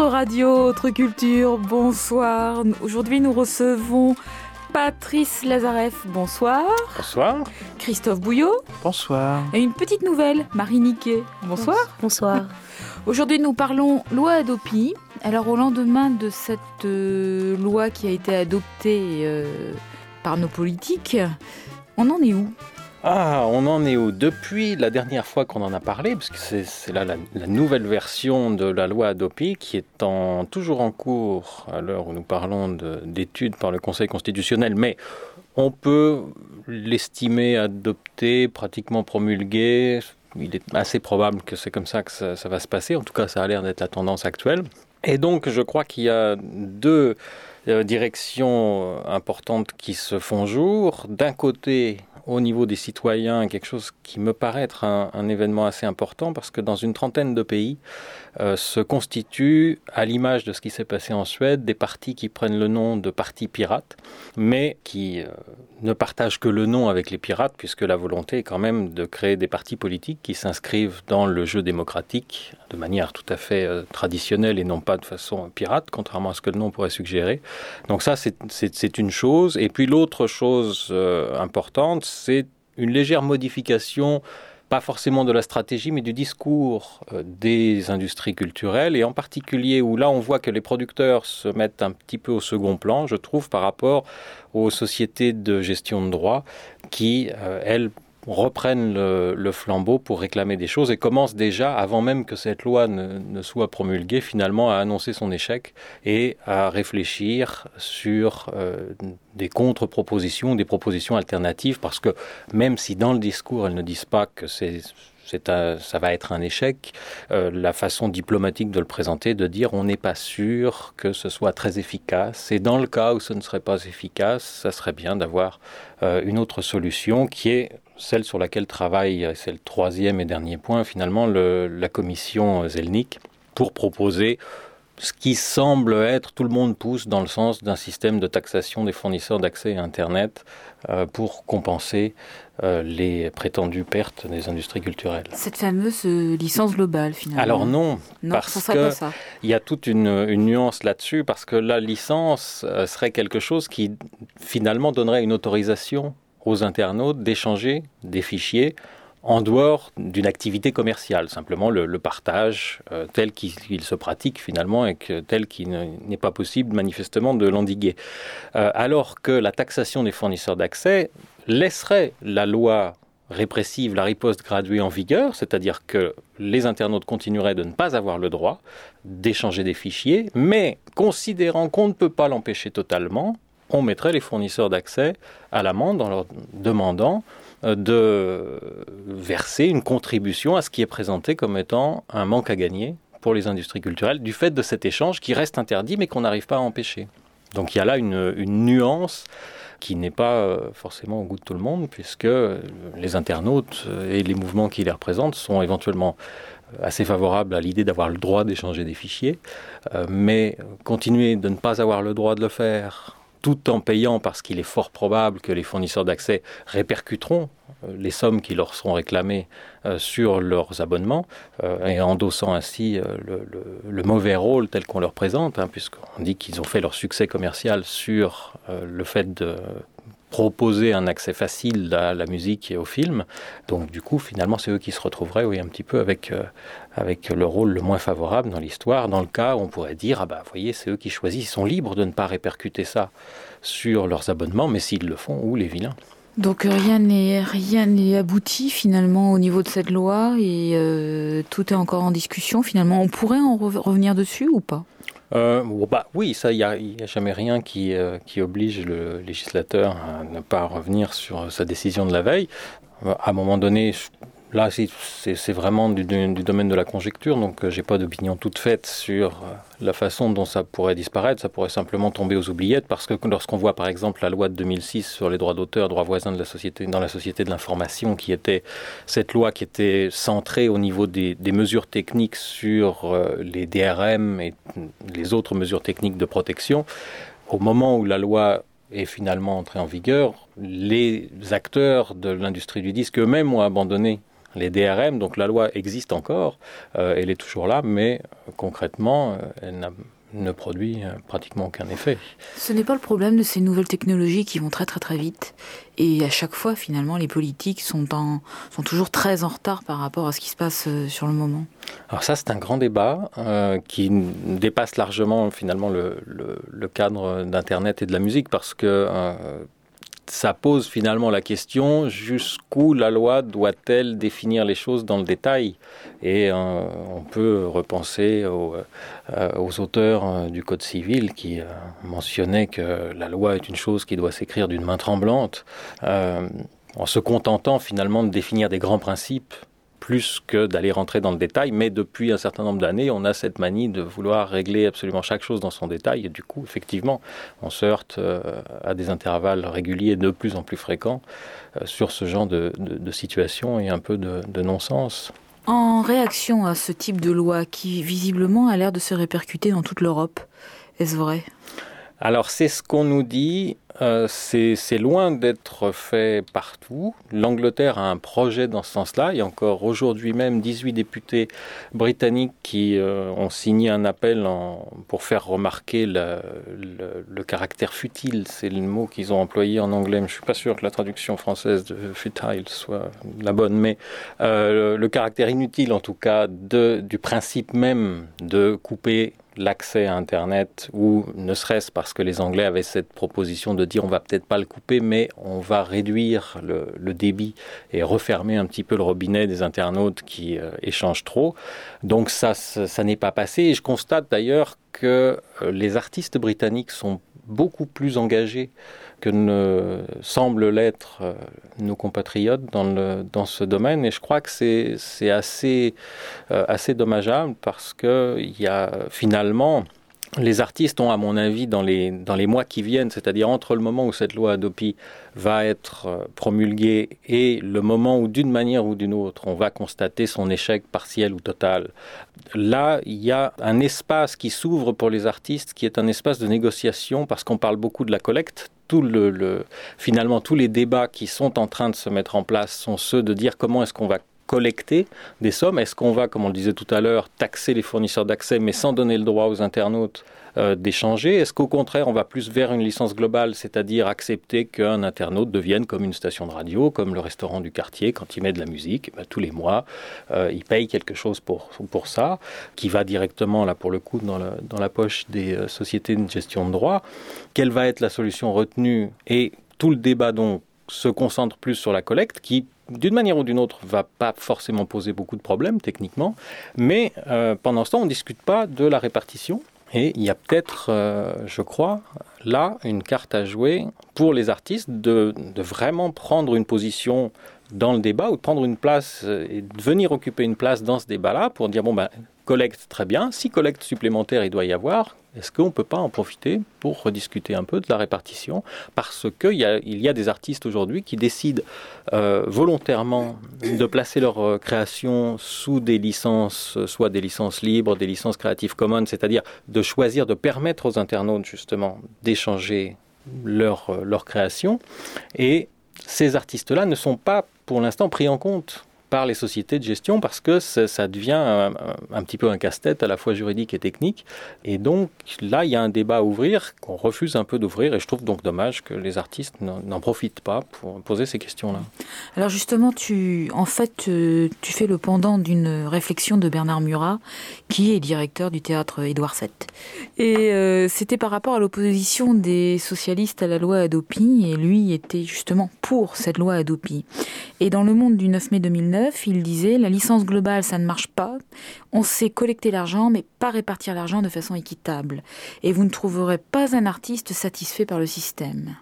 Autre radio, autre culture, bonsoir. Aujourd'hui, nous recevons Patrice Lazareff, bonsoir. Bonsoir. Christophe Bouillot. Bonsoir. Et une petite nouvelle, Marie Niquet. Bonsoir. Bonsoir. Aujourd'hui, nous parlons loi Adopi. Alors, au lendemain de cette euh, loi qui a été adoptée euh, par nos politiques, on en est où? Ah, on en est où? Depuis la dernière fois qu'on en a parlé, parce que c'est là la, nouvelle version de la loi Adopi qui est en, toujours en cours à l'heure où nous parlons d'études par le Conseil constitutionnel, mais on peut l'estimer adopté, pratiquement promulgué. Il est assez probable que c'est comme ça que ça, ça va se passer. En tout cas, ça a l'air d'être la tendance actuelle. Et donc, je crois qu'il y a deux euh, directions importantes qui se font jour. D'un côté, au niveau des citoyens, quelque chose qui me paraît être un, événement assez important parce que dans une trentaine de pays euh, se constituent, à l'image de ce qui s'est passé en Suède, des partis qui prennent le nom de partis pirates, mais qui euh, ne partagent que le nom avec les pirates, puisque la volonté est quand même de créer des partis politiques qui s'inscrivent dans le jeu démocratique de manière tout à fait euh, traditionnelle et non pas de façon pirate, contrairement à ce que le nom pourrait suggérer. Donc ça, c'est une chose. Et puis l'autre chose importante, c'est une légère modification pas forcément de la stratégie, mais du discours euh, des industries culturelles, et en particulier où là on voit que les producteurs se mettent un petit peu au second plan, je trouve, par rapport aux sociétés de gestion de droits qui, euh, elles, reprennent le, flambeau pour réclamer des choses et commencent déjà, avant même que cette loi ne, soit promulguée, finalement à annoncer son échec et à réfléchir sur euh, des contre-propositions, des propositions alternatives, parce que même si dans le discours elles ne disent pas que ça va être un échec, euh, la façon diplomatique de le présenter, de dire on n'est pas sûr que ce soit très efficace, et dans le cas où ce ne serait pas efficace, ça serait bien d'avoir euh, une autre solution qui est celle sur laquelle travaille, c'est le troisième et dernier point, finalement, le, la commission Zelnik, pour proposer ce qui semble être, tout le monde pousse dans le sens d'un système de taxation des fournisseurs d'accès à Internet euh, pour compenser euh, les prétendues pertes des industries culturelles. Cette fameuse euh, licence globale, finalement. Alors non, non parce qu'il y a toute une, une nuance là-dessus, parce que la licence euh, serait quelque chose qui finalement donnerait une autorisation aux internautes d'échanger des fichiers en dehors d'une activité commerciale, simplement le, partage euh, tel qu'il qu se pratique finalement et tel qu'il n'est pas possible manifestement de l'endiguer. Euh, alors que la taxation des fournisseurs d'accès laisserait la loi répressive, la riposte graduée en vigueur, c'est-à-dire que les internautes continueraient de ne pas avoir le droit d'échanger des fichiers, mais considérant qu'on ne peut pas l'empêcher totalement, on mettrait les fournisseurs d'accès à l'amende en leur demandant de verser une contribution à ce qui est présenté comme étant un manque à gagner pour les industries culturelles du fait de cet échange qui reste interdit mais qu'on n'arrive pas à empêcher. Donc il y a là une, nuance qui n'est pas euh, forcément au goût de tout le monde puisque les internautes et les mouvements qui les représentent sont éventuellement assez favorables à l'idée d'avoir le droit d'échanger des fichiers, euh, mais continuer de ne pas avoir le droit de le faire tout en payant parce qu'il est fort probable que les fournisseurs d'accès répercuteront euh, les sommes qui leur seront réclamées euh, sur leurs abonnements euh, et endossant ainsi le, mauvais rôle tel qu'on leur présente puisqu'on dit qu'ils ont fait leur succès commercial sur le fait de proposer un accès facile à la musique et au film. Donc du coup finalement c'est eux qui se retrouveraient oui un petit peu avec euh, avec le rôle le moins favorable dans l'histoire. Dans le cas où on pourrait dire ah bah voyez c'est eux qui choisissent. Ils sont libres de ne pas répercuter ça sur leurs abonnements mais s'ils le font ou les vilains. Donc rien n'est rien n'est abouti finalement au niveau de cette loi et euh, tout est encore en discussion. Finalement on pourrait en re revenir dessus ou pas? Euh, bah, oui, ça, il n'y a, a jamais rien qui, euh, qui oblige le législateur à ne pas revenir sur sa décision de la veille. Euh, à un moment donné, là, c'est vraiment du, domaine de la conjecture, donc euh, j'ai pas d'opinion toute faite sur euh, la façon dont ça pourrait disparaître. Ça pourrait simplement tomber aux oubliettes, parce que lorsqu'on voit par exemple la loi de 2006 sur les droits d'auteur, droits voisins de la société, dans la société de l'information, qui était cette loi qui était centrée au niveau des, des mesures techniques sur euh, les DRM et les autres mesures techniques de protection, au moment où la loi est finalement entrée en vigueur, les acteurs de l'industrie du disque eux-mêmes ont abandonné les DRM. Donc la loi existe encore, elle est toujours là, mais concrètement, elle n'a ne produit euh, pratiquement aucun effet. Ce n'est pas le problème de ces nouvelles technologies qui vont très très très vite. Et à chaque fois, finalement, les politiques sont, en, sont toujours très en retard par rapport à ce qui se passe euh, sur le moment. Alors ça, c'est un grand débat euh, qui dépasse largement finalement le, le, cadre d'Internet et de la musique parce que ça pose finalement la question jusqu'où la loi doit-elle définir les choses dans le détail? Et euh, on peut repenser aux, euh, auteurs euh, du Code civil qui mentionnaient que la loi est une chose qui doit s'écrire d'une main tremblante, en se contentant finalement de définir des grands principes plus que d'aller rentrer dans le détail. Mais depuis un certain nombre d'années, on a cette manie de vouloir régler absolument chaque chose dans son détail. Et du coup, effectivement, on se heurte euh, à des intervalles réguliers de plus en plus fréquents euh, sur ce genre de, situation et un peu de, de non-sens. En réaction à ce type de loi qui visiblement a l'air de se répercuter dans toute l'Europe, est-ce vrai? Alors c'est ce qu'on nous dit, euh, c'est loin d'être fait partout. L'Angleterre a un projet dans ce sens-là. Il y a encore aujourd'hui même 18 députés britanniques qui euh, ont signé un appel pour faire remarquer le, caractère futile. C'est le mot qu'ils ont employé en anglais. Mais je suis pas sûr que la traduction française de futile soit la bonne, mais euh, le caractère inutile en tout cas du principe même de couper l'accès à Internet, ou ne serait-ce parce que les Anglais avaient cette proposition de dire on va peut-être pas le couper, mais on va réduire le, débit et refermer un petit peu le robinet des internautes qui euh, échangent trop. Donc ça, ça, n'est pas passé. Et je constate d'ailleurs que euh, les artistes britanniques sont beaucoup plus engagés que ne semblent l'être euh, nos compatriotes dans, le, dans ce domaine. Et je crois que c'est assez, assez dommageable parce qu'il y a finalement les artistes ont, à mon avis, dans les, dans les mois qui viennent, c'est-à-dire entre le moment où cette loi Adopi va être euh, promulguée et le moment où, d'une manière ou d'une autre, on va constater son échec partiel ou total, là, il y a un espace qui s'ouvre pour les artistes qui est un espace de négociation parce qu'on parle beaucoup de la collecte. Tout le, finalement, tous les débats qui sont en train de se mettre en place sont ceux de dire comment est-ce qu'on va collecter des sommes. Est-ce qu'on va, comme on le disait tout à l'heure, taxer les fournisseurs d'accès mais sans donner le droit aux internautes euh, d'échanger? Est-ce qu'au contraire, on va plus vers une licence globale, c'est-à-dire accepter qu'un internaute devienne comme une station de radio, comme le restaurant du quartier, quand il met de la musique, ben, tous les mois, euh, il paye quelque chose pour, pour ça, qui va directement, là pour le coup, dans la, dans la poche des euh, sociétés de gestion de droit. Quelle va être la solution retenue? Et tout le débat donc se concentre plus sur la collecte, qui d'une manière ou d'une autre, va pas forcément poser beaucoup de problèmes techniquement, mais euh, pendant ce temps, on ne discute pas de la répartition. Et il y a peut-être, euh, je crois, là, une carte à jouer pour les artistes de, de, vraiment prendre une position dans le débat ou de prendre une place euh, et de venir occuper une place dans ce débat-là pour dire, bon, ben, collecte très bien, si collecte supplémentaire il doit y avoir, est-ce qu'on ne peut pas en profiter pour rediscuter un peu de la répartition? Parce qu'il y, a, des artistes aujourd'hui qui décident euh, volontairement de placer leur euh, création sous des licences, soit des licences libres, des licences Creative Commons, c'est-à-dire de choisir de permettre aux internautes justement d'échanger leur, euh, leur création. Et ces artistes-là ne sont pas pour l'instant pris en compte par les sociétés de gestion parce que ça, devient un, petit peu un casse-tête à la fois juridique et technique. Et donc là, il y a un débat à ouvrir qu'on refuse un peu d'ouvrir et je trouve donc dommage que les artistes n'en profitent pas pour poser ces questions-là. Alors justement, tu, en fait, euh, tu fais le pendant d'une réflexion de Bernard Murat, qui est directeur du théâtre Édouard VII. Et euh, c'était par rapport à l'opposition des socialistes à la loi Adopi, et lui était justement pour cette loi Adopi. Et dans le monde du 9 mai 2009, il disait la licence globale, ça ne marche pas. On sait collecter l'argent, mais pas répartir l'argent de façon équitable. Et vous ne trouverez pas un artiste satisfait par le système.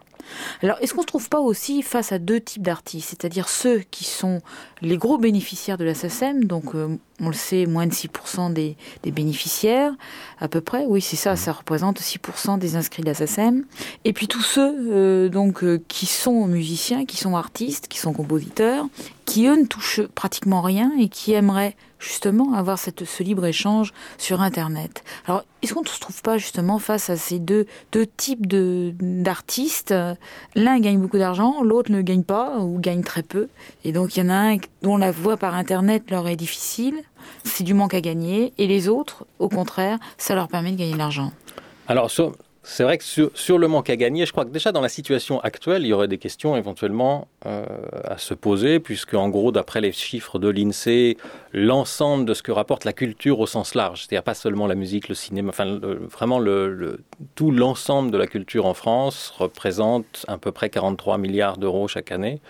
Alors, est-ce qu'on ne se trouve pas aussi face à deux types d'artistes, c'est-à-dire ceux qui sont les gros bénéficiaires de la SACEM, donc euh, on le sait, moins de 6% des, bénéficiaires, à peu près, oui c'est ça, ça représente 6% des inscrits de la SACEM, et puis tous ceux euh, donc, euh, qui sont musiciens, qui sont artistes, qui sont compositeurs, qui eux ne touchent pratiquement rien et qui aimeraient justement avoir ce libre-échange sur Internet. Alors, est-ce qu'on ne se trouve pas justement face à ces deux, deux types d'artistes? L'un gagne beaucoup d'argent, l'autre ne gagne pas ou gagne très peu. Et donc, il y en a un dont la voix par Internet leur est difficile, c'est du manque à gagner, et les autres, au contraire, ça leur permet de gagner de l'argent. Alors, c'est vrai que sur, le manque à gagner, je crois que déjà dans la situation actuelle, il y aurait des questions éventuellement euh, à se poser, puisque en gros, d'après les chiffres de l'INSEE, l'ensemble de ce que rapporte la culture au sens large, c'est-à-dire pas seulement la musique, le cinéma, vraiment tout l'ensemble de la culture en France représente à peu près 43 milliards d'euros chaque année,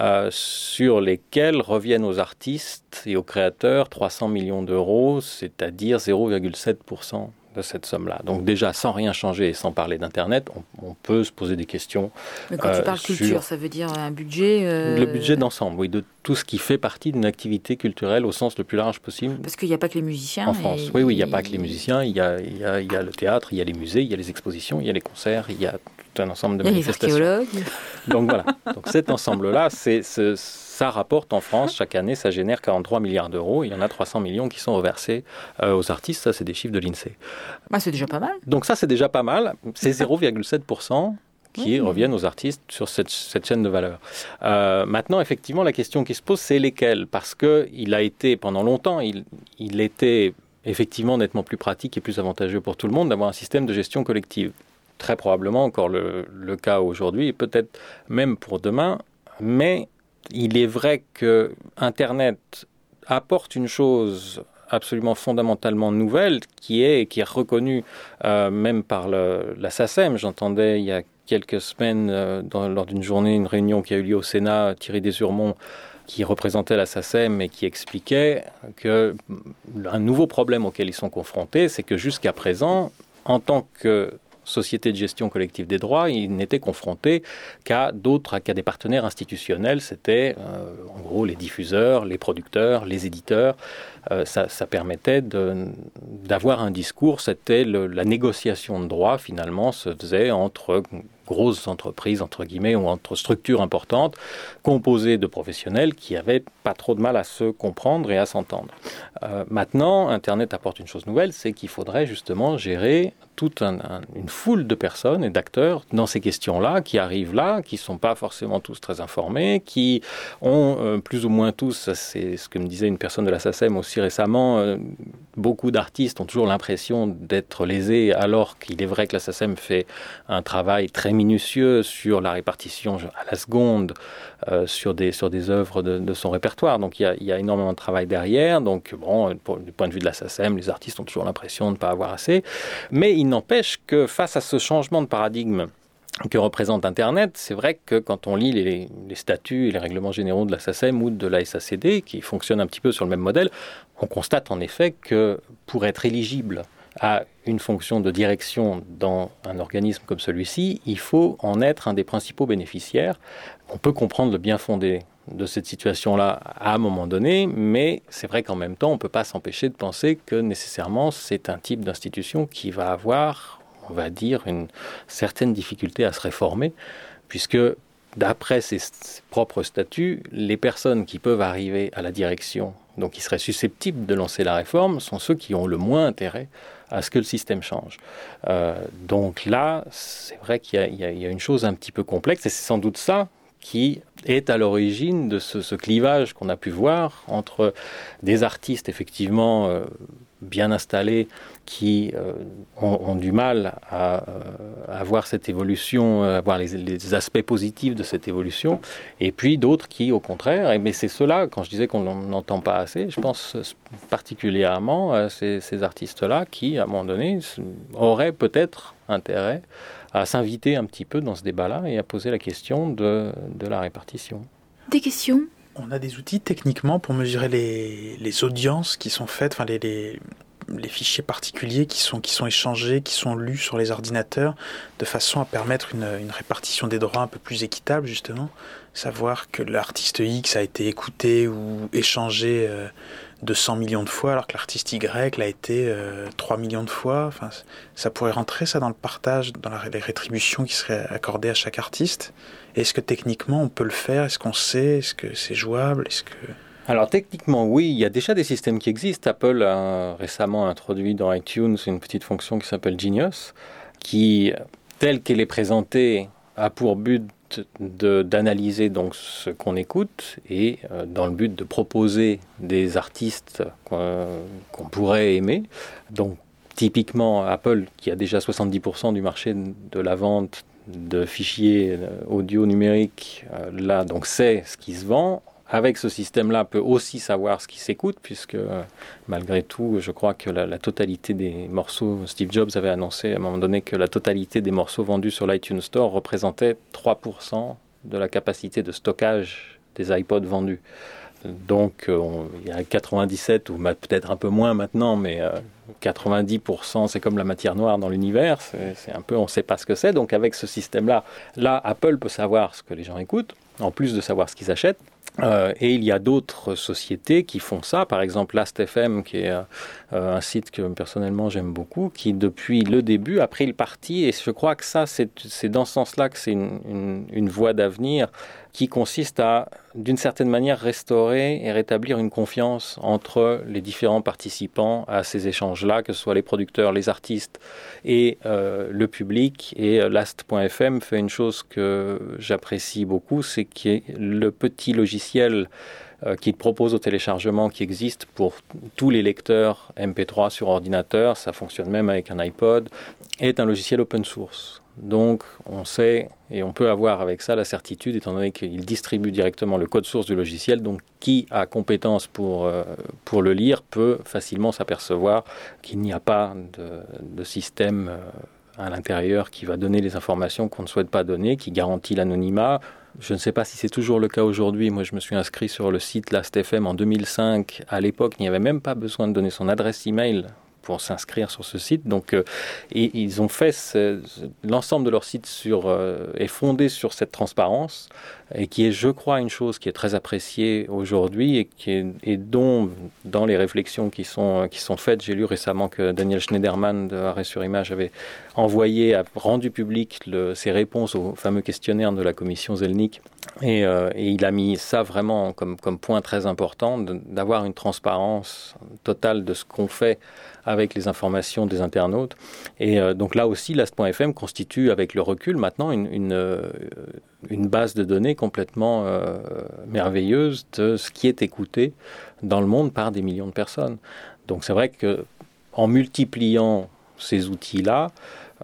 euh, sur lesquels reviennent aux artistes et aux créateurs 300 millions d'euros, c'est-à-dire 0,7% de cette somme-là. Donc déjà, sans rien changer et sans parler d'Internet, on, peut se poser des questions. Mais quand tu parles euh, culture, ça veut dire un budget euh, Le budget d'ensemble, oui, de tout ce qui fait partie d'une activité culturelle au sens le plus large possible. Parce qu'il n'y a pas que les musiciens. En France, oui, oui, il n'y a pas que les musiciens, il y a, il, y a, il y a, le théâtre, il y a les musées, il y a les expositions, il y a les concerts, il y a tout un ensemble de manifestations. Il y a les archéologues. Donc voilà, donc cet ensemble-là, c'est ça rapporte en France chaque année, ça génère 43 milliards d'euros. Il y en a 300 millions qui sont reversés euh, aux artistes. Ça, c'est des chiffres de l'INSEE. Bah, c'est déjà pas mal. Donc ça, c'est déjà pas mal. C'est 0,7% qui reviennent aux artistes sur cette, chaîne de valeur. Euh, maintenant, effectivement, la question qui se pose, c'est lesquels? Parce qu'il a été, pendant longtemps, il, il était effectivement nettement plus pratique et plus avantageux pour tout le monde d'avoir un système de gestion collective. Très probablement encore le, le cas aujourd'hui et peut-être même pour demain. Mais il est vrai que Internet apporte une chose absolument fondamentalement nouvelle qui est qui est reconnue euh, même par la SACEM. J'entendais il y a quelques semaines euh, lors d'une journée une réunion qui a eu lieu au Sénat Thierry Desurmont qui représentait la SACEM et qui expliquait que un nouveau problème auquel ils sont confrontés, c'est que jusqu'à présent, en tant que société de gestion collective des droits, il n'était confronté qu'à d'autres, qu'à des partenaires institutionnels. C'était euh, en gros les diffuseurs, les producteurs, les éditeurs. Euh, ça, permettait d'avoir un discours. C'était la négociation de droits finalement se faisait entre grosses entreprises, entre guillemets, ou entre structures importantes, composées de professionnels qui n'avaient pas trop de mal à se comprendre et à s'entendre. Euh, maintenant, Internet apporte une chose nouvelle, c'est qu'il faudrait justement gérer toute une foule de personnes et d'acteurs dans ces questions-là, qui arrivent là, qui ne sont pas forcément tous très informés, qui ont euh, plus ou moins tous, c'est ce que me disait une personne de la SACEM aussi récemment, euh, beaucoup d'artistes ont toujours l'impression d'être lésés, alors qu'il est vrai que la SACEM fait un travail très minutieux sur la répartition à la seconde, euh, sur, des, sur des œuvres de, son répertoire. Donc il y, a, énormément de travail derrière. Donc bon, du point de vue de la SACEM, les artistes ont toujours l'impression de ne pas avoir assez. Mais n'empêche que face à ce changement de paradigme que représente Internet, c'est vrai que quand on lit les, statuts et les règlements généraux de la SACEM ou de la SACD, qui fonctionnent un petit peu sur le même modèle, on constate en effet que pour être éligible à une fonction de direction dans un organisme comme celui-ci, il faut en être un des principaux bénéficiaires. On peut comprendre le bien fondé de cette situation-là à un moment donné, mais c'est vrai qu'en même temps, on ne peut pas s'empêcher de penser que nécessairement c'est un type d'institution qui va avoir, on va dire, une certaine difficulté à se réformer, puisque d'après ses propres statuts, les personnes qui peuvent arriver à la direction, donc qui seraient susceptibles de lancer la réforme, sont ceux qui ont le moins intérêt à ce que le système change. Euh, donc là, c'est vrai qu'il y, a une chose un petit peu complexe, et c'est sans doute ça qui est à l'origine de ce, clivage qu'on a pu voir entre des artistes effectivement euh, bien installés qui euh, ont, du mal à, à, voir cette évolution, à voir les, aspects positifs de cette évolution, et puis d'autres qui, au contraire, mais c'est cela, quand je disais qu'on n'entend pas assez, je pense particulièrement à ces, ces artistes-là qui, à un moment donné, auraient peut-être intérêt à s'inviter un petit peu dans ce débat-là et à poser la question de, de la répartition. Des questions? On a des outils techniquement pour mesurer les, les audiences qui sont faites, enfin les, les les fichiers particuliers qui sont, qui sont échangés, qui sont lus sur les ordinateurs, de façon à permettre une, une répartition des droits un peu plus équitable, justement. Savoir que l'artiste X a été écouté ou échangé euh, de 100 millions de fois, alors que l'artiste Y l'a été 3 millions de fois. Enfin, ça pourrait rentrer, ça, dans le partage, dans les rétributions qui seraient accordées à chaque artiste. Est-ce que techniquement on peut le faire? Est-ce qu'on sait? Est-ce que c'est jouable? Est-ce que alors techniquement, oui, il y a déjà des systèmes qui existent. Apple a récemment introduit dans iTunes une petite fonction qui s'appelle Genius, qui, telle qu'elle est présentée, a pour but d'analyser donc ce qu'on écoute et euh, dans le but de proposer des artistes qu'on pourrait aimer. Donc typiquement Apple qui a déjà 70% du marché de la vente de fichiers euh, audio numériques euh, là donc sait ce qui se vend avec ce système-là, peut aussi savoir ce qui s'écoute, puisque euh, malgré tout, je crois que la, totalité des morceaux, Steve Jobs avait annoncé à un moment donné que la totalité des morceaux vendus sur l'iTunes Store représentait 3% de la capacité de stockage des iPods vendus. Donc il y a 97 ou peut-être un peu moins maintenant, mais 90% euh, c'est comme la matière noire dans l'univers, c'est un peu on ne sait pas ce que c'est. Donc avec ce système-là, là Apple peut savoir ce que les gens écoutent, en plus de savoir ce qu'ils achètent. Euh, et il y a d'autres sociétés qui font ça, par exemple Last.fm, qui est euh, un site que personnellement j'aime beaucoup, qui depuis le début a pris le parti, et je crois que ça, c'est dans ce sens-là que c'est une, voie d'avenir qui consiste à, d'une certaine manière, restaurer et rétablir une confiance entre les différents participants à ces échanges-là, que ce soit les producteurs, les artistes et euh, le public. Et Last.fm fait une chose que j'apprécie beaucoup, c'est ait le petit logiciel euh, qu'il propose au téléchargement qui existe pour tous les lecteurs MP3 sur ordinateur, ça fonctionne même avec un iPod, est un logiciel open source. Donc on sait et on peut avoir avec ça la certitude, étant donné qu'il distribue directement le code source du logiciel, donc qui a compétence pour, euh, pour le lire peut facilement s'apercevoir qu'il n'y a pas de, système euh, à l'intérieur qui va donner les informations qu'on ne souhaite pas donner, qui garantit l'anonymat. Je ne sais pas si c'est toujours le cas aujourd'hui. Moi, je me suis inscrit sur le site Last.fm en 2005. À l'époque, il n'y avait même pas besoin de donner son adresse email pour s'inscrire sur ce site. Donc, euh, et ils ont fait l'ensemble de leur site sur, euh, est fondé sur cette transparence et qui est, je crois, une chose qui est très appréciée aujourd'hui et, qui est, et dont, dans les réflexions qui sont, qui sont faites, j'ai lu récemment que Daniel Schneiderman de Arrêt sur Image avait envoyé, a rendu public le, ses réponses au fameux questionnaire de la commission Zelnik. Et, euh, et il a mis ça vraiment comme, comme point très important, d'avoir une transparence totale de ce qu'on fait avec les informations des internautes. Et euh, donc là aussi, Last.fm constitue, avec le recul maintenant, une, une, euh, base de données complètement euh, merveilleuse de ce qui est écouté dans le monde par des millions de personnes. Donc c'est vrai que en multipliant ces outils-là,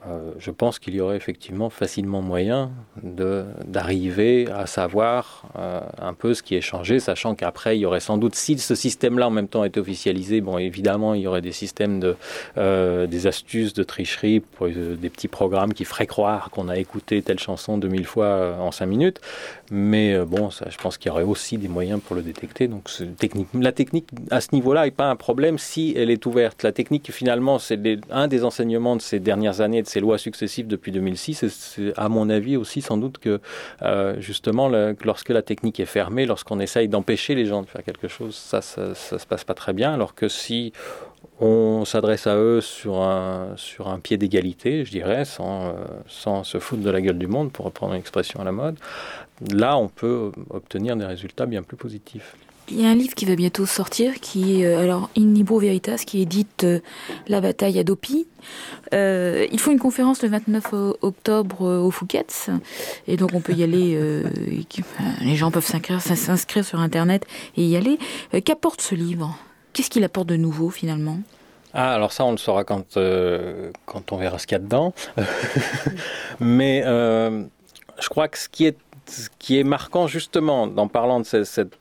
euh, je pense qu'il y aurait effectivement facilement moyen d'arriver à savoir euh, un peu ce qui est changé, sachant qu'après, il y aurait sans doute, si ce système-là en même temps est officialisé, bon, évidemment, il y aurait des systèmes de, euh, des astuces de tricherie, pour, des petits programmes qui feraient croire qu'on a écouté telle chanson 2000 fois en 5 minutes. Mais bon, je pense qu'il y aurait aussi des moyens pour le détecter. Donc, la technique à ce niveau-là n'est pas un problème si elle est ouverte. La technique, finalement, c'est un des enseignements de ces dernières années ces lois successives depuis 2006. Et c'est à mon avis aussi sans doute que euh, justement lorsque la technique est fermée, lorsqu'on essaye d'empêcher les gens de faire quelque chose, ça, ça, se passe pas très bien. Alors que si on s'adresse à eux sur un, sur un pied d'égalité, je dirais, sans, euh, sans se foutre de la gueule du monde, pour reprendre une expression à la mode, là, on peut obtenir des résultats bien plus positifs. Il y a un livre qui va bientôt sortir, qui est euh, alors In Libro Veritas, qui édite euh, La bataille à Dopi. Euh, ils font une conférence le 29 octobre au Fouquet's, et donc on peut y aller. les gens peuvent s'inscrire sur Internet et y aller. Qu'apporte ce livre? Qu'est-ce qu'il apporte de nouveau finalement? Ah, alors ça, on le saura quand, quand on verra ce qu'il y a dedans. Mais je crois que ce qui est qui est marquant justement en parlant de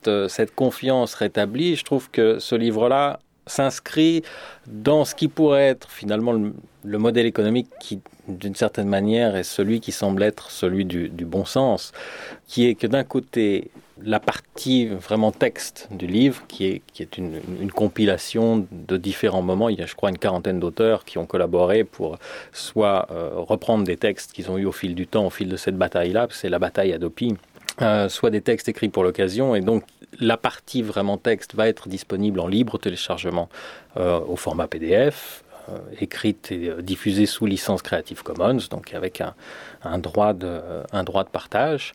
euh, cette, confiance rétablie, je trouve que ce livre-là s'inscrit dans ce qui pourrait être finalement le, modèle économique qui, d'une certaine manière, est celui qui semble être celui du, bon sens, qui est que d'un côté, la partie vraiment texte du livre, qui est, qui est une, compilation de différents moments. Il y a, je crois, une quarantaine d'auteurs qui ont collaboré pour soit euh, reprendre des textes qu'ils ont eu au fil du temps, au fil de cette bataille-là, c'est la bataille à Dopi, euh, soit des textes écrits pour l'occasion. Et donc, la partie vraiment texte va être disponible en libre téléchargement euh, au format PDF, euh, écrite et diffusée sous licence Creative Commons, donc avec un, un, droit de, un droit de partage.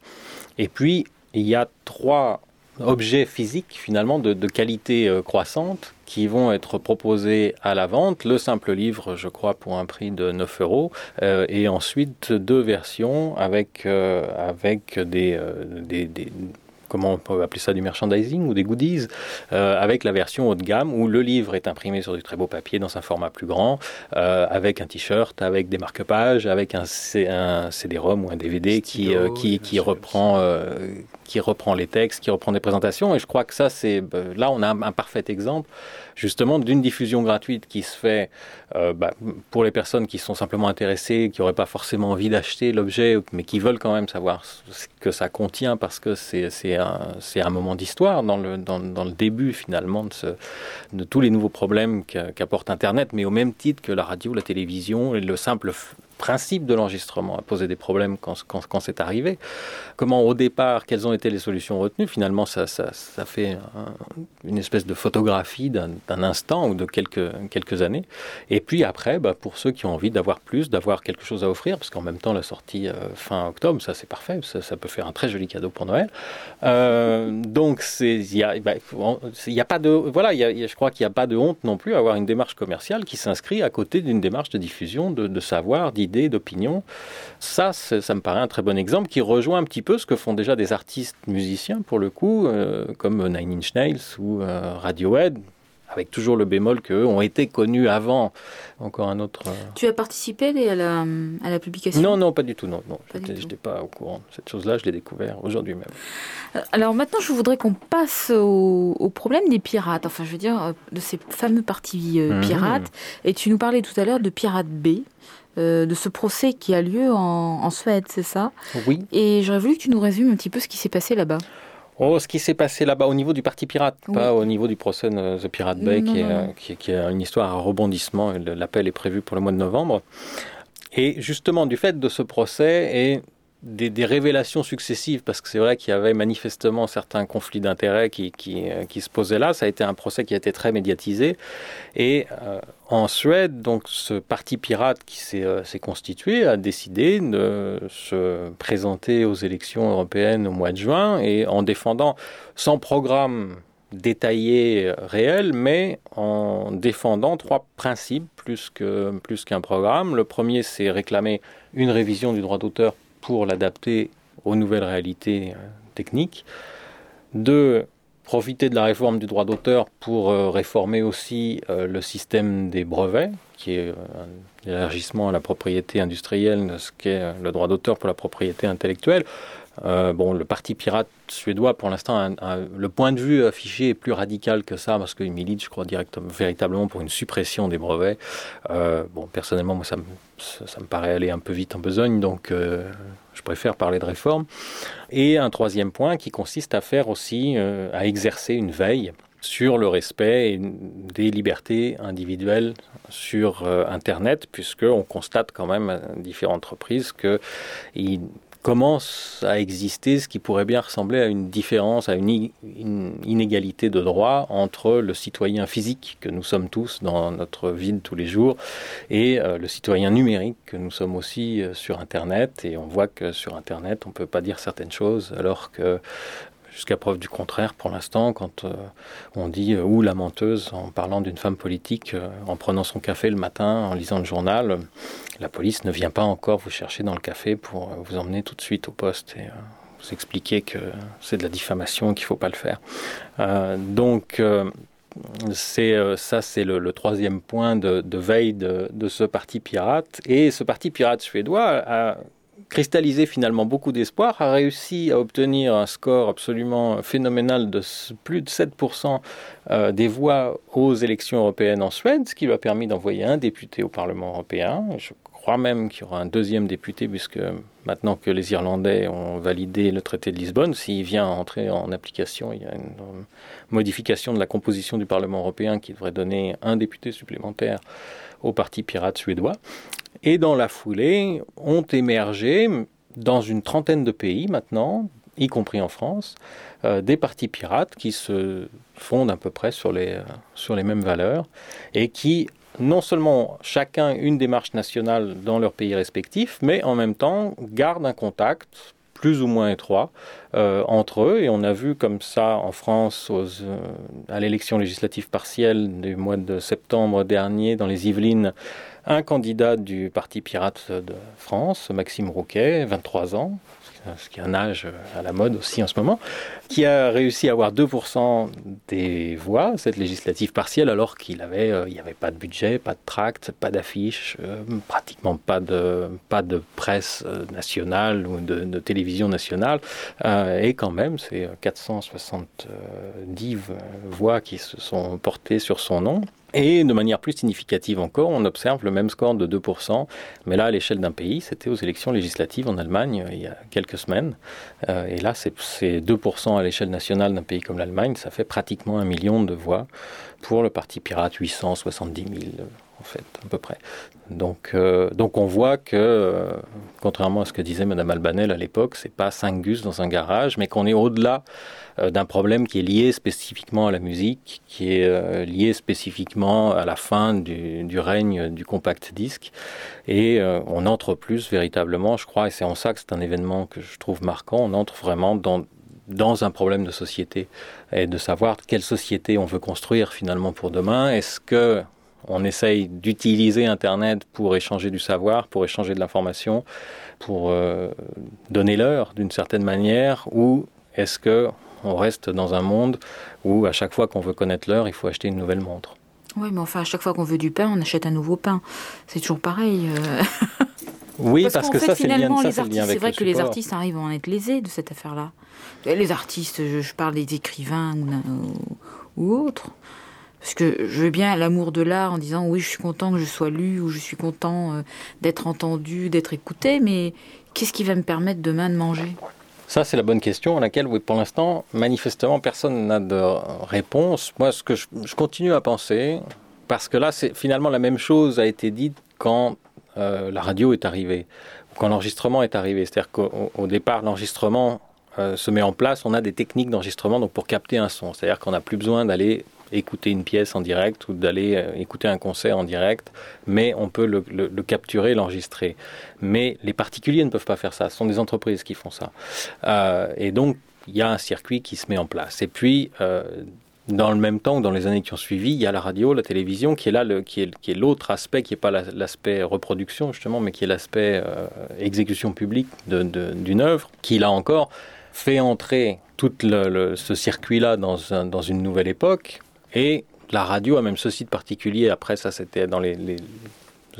Et puis, il y a trois objets physiques finalement de, de qualité euh, croissante qui vont être proposés à la vente. Le simple livre, je crois, pour un prix de 9 euros. Euh, et ensuite, deux versions avec, euh, avec des, des, des comment on peut appeler ça, du merchandising ou des goodies, euh, avec la version haut de gamme où le livre est imprimé sur du très beau papier dans un format plus grand, euh, avec un t-shirt, avec des marque-pages, avec un, un CD-ROM ou un DVD qui, euh, qui, qui, reprend, qui reprend les textes, qui reprend des présentations. Et je crois que ça, c'est là, on a un, parfait exemple justement d'une diffusion gratuite qui se fait euh, bah, pour les personnes qui sont simplement intéressées, qui n'auraient pas forcément envie d'acheter l'objet, mais qui veulent quand même savoir ce que ça contient parce que c'est un, un moment d'histoire dans le, dans, dans, le début finalement de, de tous les nouveaux problèmes qu'apporte Internet, mais au même titre que la radio, la télévision et le simple principe de l'enregistrement a posé des problèmes quand, quand, c'est arrivé. Comment au départ, quelles ont été les solutions retenues? Finalement, ça, ça, ça fait un, une espèce de photographie d'un instant ou de quelques, quelques années. Et puis après, bah, pour ceux qui ont envie d'avoir plus, d'avoir quelque chose à offrir, parce qu'en même temps, la sortie euh, fin octobre, ça c'est parfait, ça, peut faire un très joli cadeau pour Noël. Euh, donc, il n'y a, bah, y a pas de... Voilà, y a, je crois qu'il n'y a pas de honte non plus à avoir une démarche commerciale qui s'inscrit à côté d'une démarche de diffusion, de, de savoir, d'idées d'idées, d'opinions. Ça, ça me paraît un très bon exemple qui rejoint un petit peu ce que font déjà des artistes musiciens, pour le coup, euh, comme Nine Inch Nails ou euh, Radiohead, avec toujours le bémol qu'eux ont été connus avant. Encore un autre. Euh... Tu as participé à la, à la publication? Non, non, pas du tout. Non, non. Je n'étais pas au courant. Cette chose-là, je l'ai découvert aujourd'hui même. Euh, alors maintenant, je voudrais qu'on passe au, au, problème des pirates. Enfin, je veux dire, de ces fameux partis euh, pirates. Mmh. Et tu nous parlais tout à l'heure de Pirate B. Euh, de ce procès qui a lieu en, en Suède, c'est ça? Oui. Et j'aurais voulu que tu nous résumes un petit peu ce qui s'est passé là-bas. Oh, ce qui s'est passé là-bas au niveau du parti pirate, oui. pas au niveau du procès de The Pirate Bay, non, qui, non, est, non. Qui, qui, est, une histoire à rebondissement. L'appel est prévu pour le mois de novembre. Et justement, du fait de ce procès et des, révélations successives, parce que c'est vrai qu'il y avait manifestement certains conflits d'intérêts qui, qui, se posaient là. Ça a été un procès qui a été très médiatisé. Et euh, en Suède, donc, ce parti pirate qui s'est euh, constitué a décidé de se présenter aux élections européennes au mois de juin et en défendant sans programme détaillé réel, mais en défendant trois principes plus qu'un plus qu'un programme. Le premier, c'est réclamer une révision du droit d'auteur pour l'adapter aux nouvelles réalités techniques. Deux, profiter de la réforme du droit d'auteur pour euh, réformer aussi euh, le système des brevets, qui est un élargissement à la propriété industrielle de ce qu'est le droit d'auteur pour la propriété intellectuelle. Euh, bon, le parti pirate suédois, pour l'instant, le point de vue affiché est plus radical que ça, parce qu'il milite, je crois, directement, véritablement pour une suppression des brevets. Euh, bon, personnellement, moi, ça me, paraît aller un peu vite en besogne, donc euh, je préfère parler de réforme. Et un troisième point qui consiste à faire aussi, à exercer une veille sur le respect des libertés individuelles sur Internet, puisqu'on constate quand même à différentes reprises que il, commence à exister ce qui pourrait bien ressembler à une différence, à une, inégalité de droit entre le citoyen physique que nous sommes tous dans notre vie de tous les jours et euh, le citoyen numérique que nous sommes aussi euh, sur Internet. Et on voit que sur Internet, on ne peut pas dire certaines choses alors que jusqu'à preuve du contraire pour l'instant quand euh, on dit euh, ou la menteuse en parlant d'une femme politique euh, en prenant son café le matin en lisant le journal la police ne vient pas encore vous chercher dans le café pour vous emmener tout de suite au poste et vous expliquer que c'est de la diffamation qu'il ne faut pas le faire. Donc c'est ça c'est le, troisième point de, veille de ce parti pirate. Et ce parti pirate suédois a cristallisé finalement beaucoup d'espoir, a réussi à obtenir un score absolument phénoménal de plus de 7% euh, des voix aux élections européennes en Suède, ce qui lui a permis d'envoyer un député au Parlement européen. Je crois même qu'il y aura un deuxième député, puisque maintenant que les Irlandais ont validé le traité de Lisbonne, s'il vient entrer en application, il y a une modification de la composition du Parlement européen qui devrait donner un député supplémentaire au Parti pirate suédois. Et dans la foulée, ont émergé dans une trentaine de pays maintenant, y compris en France, euh, des partis pirates qui se fondent à peu près sur les, euh, sur les mêmes valeurs et qui non seulement chacun une démarche nationale dans leur pays respectif, mais en même temps gardent un contact plus ou moins étroit euh, entre eux. Et on a vu comme ça en France à l'élection législative partielle du mois de septembre dernier dans les Yvelines un candidat du Parti Pirate de France, Maxime Rouquet, 23 ans, ce qui est un âge à la mode aussi en ce moment, qui a réussi à avoir 2% des voix, cette législative partielle, alors qu'il avait, euh, n'y avait pas de budget, pas de tract, pas d'affiche, euh, pratiquement pas de, presse euh, nationale ou de, de télévision nationale. et quand même, c'est 470 voix qui se sont portées sur son nom. Et de manière plus significative encore, on observe le même score de 2%, mais là à l'échelle d'un pays, c'était aux élections législatives en Allemagne il y a quelques semaines. Euh, et là, c'est 2% à l'échelle nationale d'un pays comme l'Allemagne, ça fait pratiquement un million de voix pour le Parti Pirate, 870 000 en fait, à peu près. Donc, euh, donc on voit que, euh, contrairement à ce que disait Mme Albanel à l'époque, c'est pas 5 gus dans un garage, mais qu'on est au-delà euh, d'un problème qui est lié spécifiquement à la musique, qui est lié spécifiquement à la fin du, du règne du compact disque. Et on entre plus véritablement, je crois, et c'est en ça que c'est un événement que je trouve marquant, on entre vraiment dans, dans un problème de société et de savoir quelle société on veut construire finalement pour demain. Est-ce que on essaye d'utiliser Internet pour échanger du savoir, pour échanger de l'information, pour euh, donner l'heure d'une certaine manière, ou est-ce que on reste dans un monde où à chaque fois qu'on veut connaître l'heure, il faut acheter une nouvelle montre? Oui, mais enfin, à chaque fois qu'on veut du pain, on achète un nouveau pain. C'est toujours pareil. Euh. Oui, parce, que ça, c'est le lien, C'est vrai que les artistes arrivent à en être lésés de cette affaire-là. Les artistes, je, parle des écrivains ou, ou autres. Parce que je veux bien l'amour de l'art en disant oui, je suis content que je sois lu ou je suis content euh, d'être entendu, d'être écouté, mais qu'est-ce qui va me permettre demain de manger? Ça, c'est la bonne question à laquelle, pour l'instant, manifestement, personne n'a de réponse. Moi, ce que je, continue à penser, parce que là, c'est finalement la même chose a été dite quand euh, la radio est arrivée, quand l'enregistrement est arrivé. C'est-à-dire qu'au départ, l'enregistrement euh, se met en place, on a des techniques d'enregistrement donc pour capter un son. C'est-à-dire qu'on n'a plus besoin d'aller écouter une pièce en direct ou d'aller euh, écouter un concert en direct, mais on peut le, capturer, l'enregistrer. Mais les particuliers ne peuvent pas faire ça, ce sont des entreprises qui font ça. Euh, et donc, il y a un circuit qui se met en place. Et puis, euh, dans le même temps, dans les années qui ont suivi, il y a la radio, la télévision, qui est là, qui est, l'autre aspect, qui n'est pas l'aspect reproduction justement, mais qui est l'aspect exécution publique d'une œuvre, qui là encore fait entrer tout ce circuit-là dans, une nouvelle époque, et la radio a même ceci de particulier, après ça c'était dans les,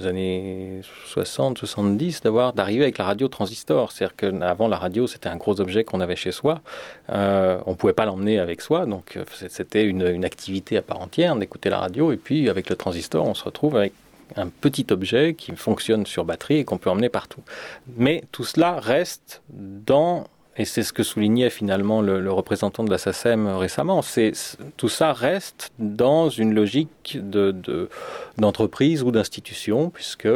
années 60, 70, d'avoir d'arriver avec la radio transistor. C'est-à-dire qu'avant la radio c'était un gros objet qu'on avait chez soi. Euh, on ne pouvait pas l'emmener avec soi, donc euh, c'était une, activité à part entière d'écouter la radio. Et puis avec le transistor, on se retrouve avec un petit objet qui fonctionne sur batterie et qu'on peut emmener partout. Mais tout cela reste dans et c'est ce que soulignait finalement le, représentant de la SACEM récemment. C'est tout ça reste dans une logique de, d'entreprise ou d'institution, puisque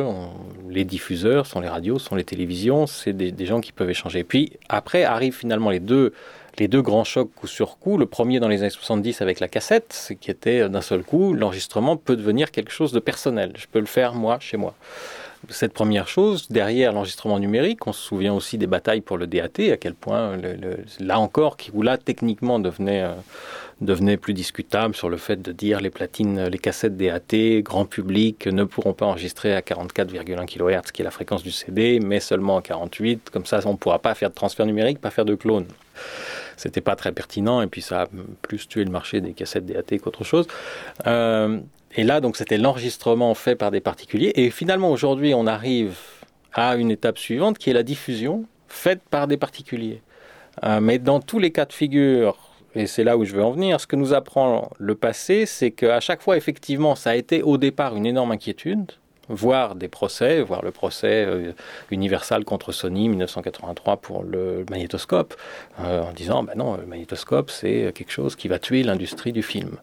les diffuseurs sont les radios, sont les télévisions, c'est des, gens qui peuvent échanger. Puis après arrivent finalement les deux les deux grands chocs coup sur coup. Le premier dans les années 70 avec la cassette, qui était d'un seul coup, l'enregistrement peut devenir quelque chose de personnel. Je peux le faire moi, chez moi cette première chose. Derrière l'enregistrement numérique, on se souvient aussi des batailles pour le DAT, à quel point, là encore, qui, où là, techniquement, devenait, euh, devenait plus discutable sur le fait de dire les platines, les cassettes DAT, grand public, ne pourront pas enregistrer à 44,1 kHz, qui est la fréquence du CD, mais seulement à 48. Comme ça, on ne pourra pas faire de transfert numérique, pas faire de clone. C'était pas très pertinent, et puis ça a plus tué le marché des cassettes DAT qu'autre chose. Euh, et là, donc, c'était l'enregistrement fait par des particuliers. Et finalement, aujourd'hui, on arrive à une étape suivante qui est la diffusion faite par des particuliers. Euh, mais dans tous les cas de figure, et c'est là où je veux en venir, ce que nous apprend le passé, c'est qu'à chaque fois, effectivement, ça a été au départ une énorme inquiétude. voir des procès, voir le procès euh, Universal contre Sony 1983 pour le magnétoscope, euh, en disant ben non, le magnétoscope c'est quelque chose qui va tuer l'industrie du film.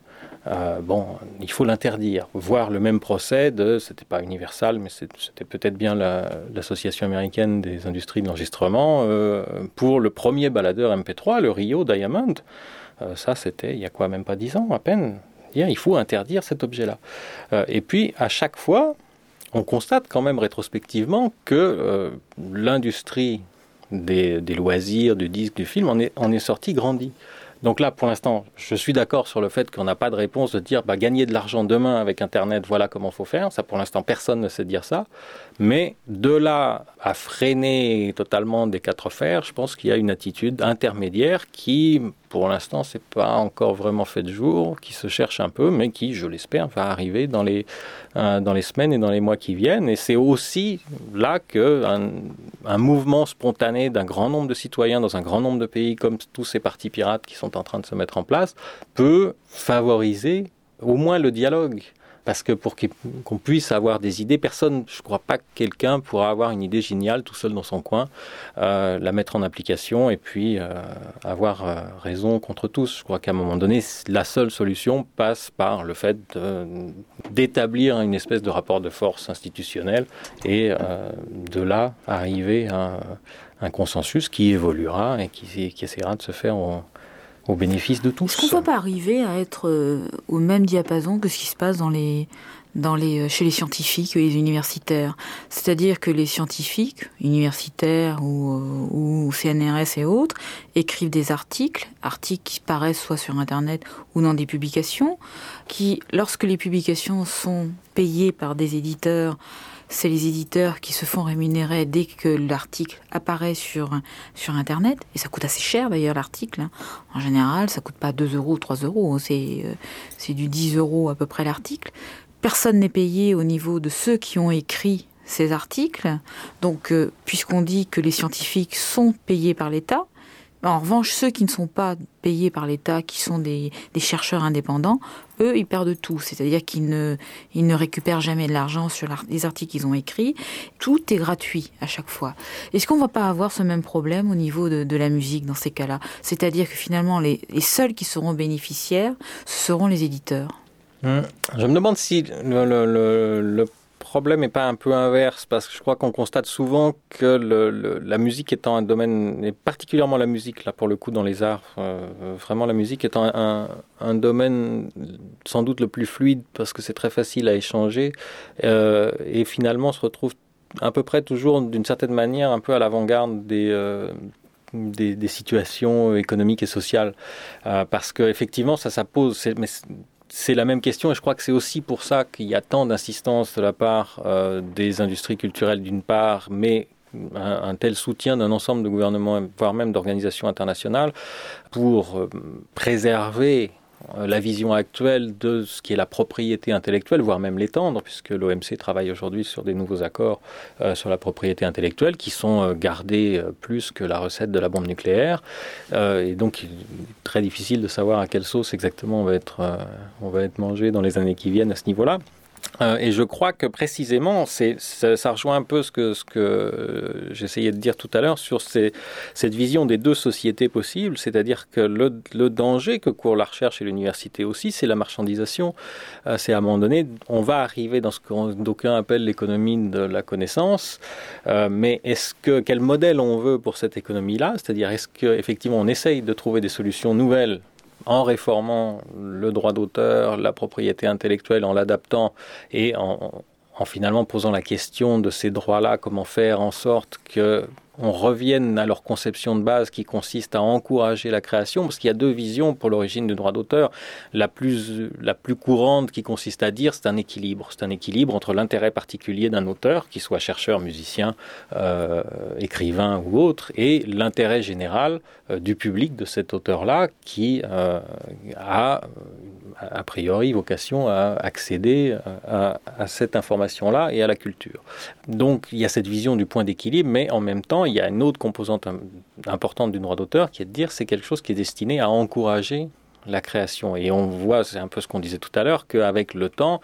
Euh, bon, il faut l'interdire. Voir le même procès de, c'était pas Universal, mais c'était peut-être bien l'association américaine des industries de l'enregistrement pour le premier baladeur MP3, le Rio Diamond. ça, c'était il y a quoi, même pas dix ans à peine. Il faut interdire cet objet-là. et puis, à chaque fois, on constate quand même rétrospectivement que euh, l'industrie des, loisirs, du disque, du film en est, en est sortie grandie. Donc là, pour l'instant, je suis d'accord sur le fait qu'on n'a pas de réponse de dire bah, gagner de l'argent demain avec Internet, voilà comment il faut faire. Ça, pour l'instant, personne ne sait dire ça. Mais de là à freiner totalement des quatre fers, je pense qu'il y a une attitude intermédiaire qui, pour l'instant, c'est pas encore vraiment fait de jour, qui se cherche un peu, mais qui, je l'espère, va arriver dans les, euh, semaines et dans les mois qui viennent. Et c'est aussi là qu'un un mouvement spontané d'un grand nombre de citoyens dans un grand nombre de pays, comme tous ces partis pirates qui sont en train de se mettre en place, peut favoriser au moins le dialogue parce que pour qu'on puisse avoir des idées, personne, je ne crois pas que quelqu'un pourra avoir une idée géniale tout seul dans son coin, euh, la mettre en application et puis euh, avoir euh, raison contre tous. Je crois qu'à un moment donné, la seule solution passe par le fait d'établir une espèce de rapport de force institutionnel et de là arriver à un, consensus qui évoluera et qui, qui essaiera de se faire en, au bénéfice de tous. Est-ce qu'on ne peut pas arriver à être euh, au même diapason que ce qui se passe euh, chez les scientifiques et les universitaires? C'est-à-dire que les scientifiques, universitaires ou, euh, ou, CNRS et autres, écrivent des articles, articles qui paraissent soit sur Internet ou dans des publications, qui, lorsque les publications sont payées par des éditeurs, c'est les éditeurs qui se font rémunérer dès que l'article apparaît sur, sur Internet. Et ça coûte assez cher d'ailleurs l'article. Hein. En général, ça coûte pas 2 euros ou 3 euros. Hein. C'est, euh, c'est du 10 euros à peu près l'article. Personne n'est payé au niveau de ceux qui ont écrit ces articles. Donc, euh, puisqu'on dit que les scientifiques sont payés par l'État, en revanche, ceux qui ne sont pas payés par l'État, qui sont des, chercheurs indépendants, eux, ils perdent tout. C'est-à-dire qu'ils ne, ils ne récupèrent jamais de l'argent sur les articles qu'ils ont écrits. Tout est gratuit à chaque fois. Est-ce qu'on ne va pas avoir ce même problème au niveau de, la musique dans ces cas-là? C'est-à-dire que finalement, les, seuls qui seront bénéficiaires, ce seront les éditeurs. Hum. Je me demande si le, le, le problème n'est pas un peu inverse Parce que je crois qu'on constate souvent que la musique étant un domaine, et particulièrement la musique, là pour le coup dans les arts, euh, vraiment la musique étant un, domaine sans doute le plus fluide parce que c'est très facile à échanger, euh, et finalement se retrouve à peu près toujours d'une certaine manière un peu à l'avant-garde des, euh, des, situations économiques et sociales. parce qu'effectivement, ça, ça pose c'est la même question et je crois que c'est aussi pour ça qu'il y a tant d'insistance de la part euh, des industries culturelles d'une part, mais un, tel soutien d'un ensemble de gouvernements, voire même d'organisations internationales, pour euh, préserver la vision actuelle de ce qui est la propriété intellectuelle, voire même l'étendre, puisque l'OMC travaille aujourd'hui sur des nouveaux accords euh, sur la propriété intellectuelle qui sont euh, gardés plus que la recette de la bombe nucléaire. et donc, il est très difficile de savoir à quelle sauce exactement on va être, on va être mangé dans les années qui viennent à ce niveau-là. Euh, et je crois que précisément, ça, ça, rejoint un peu ce que, ce que j'essayais de dire tout à l'heure sur cette vision des deux sociétés possibles, c'est-à-dire que le, danger que court la recherche et l'université aussi, c'est la marchandisation. Euh, c'est à un moment donné, on va arriver dans ce que d'aucuns appellent l'économie de la connaissance, euh, mais est-ce que quel modèle on veut pour cette économie-là? C'est-à-dire est-ce qu'effectivement on essaye de trouver des solutions nouvelles en réformant le droit d'auteur, la propriété intellectuelle, en l'adaptant et en, en, finalement posant la question de ces droits-là, comment faire en sorte que on revienne à leur conception de base qui consiste à encourager la création, parce qu'il y a deux visions pour l'origine du droit d'auteur. La plus, la plus courante qui consiste à dire c'est un équilibre. C'est un équilibre entre l'intérêt particulier d'un auteur, qu'il soit chercheur, musicien, euh, écrivain ou autre, et l'intérêt général euh, du public de cet auteur-là qui euh, a a priori vocation à accéder à, à cette information-là et à la culture. Donc il y a cette vision du point d'équilibre, mais en même temps, il y a une autre composante importante du droit d'auteur qui est de dire c'est quelque chose qui est destiné à encourager la création. Et on voit, c'est un peu ce qu'on disait tout à l'heure, qu'avec le temps,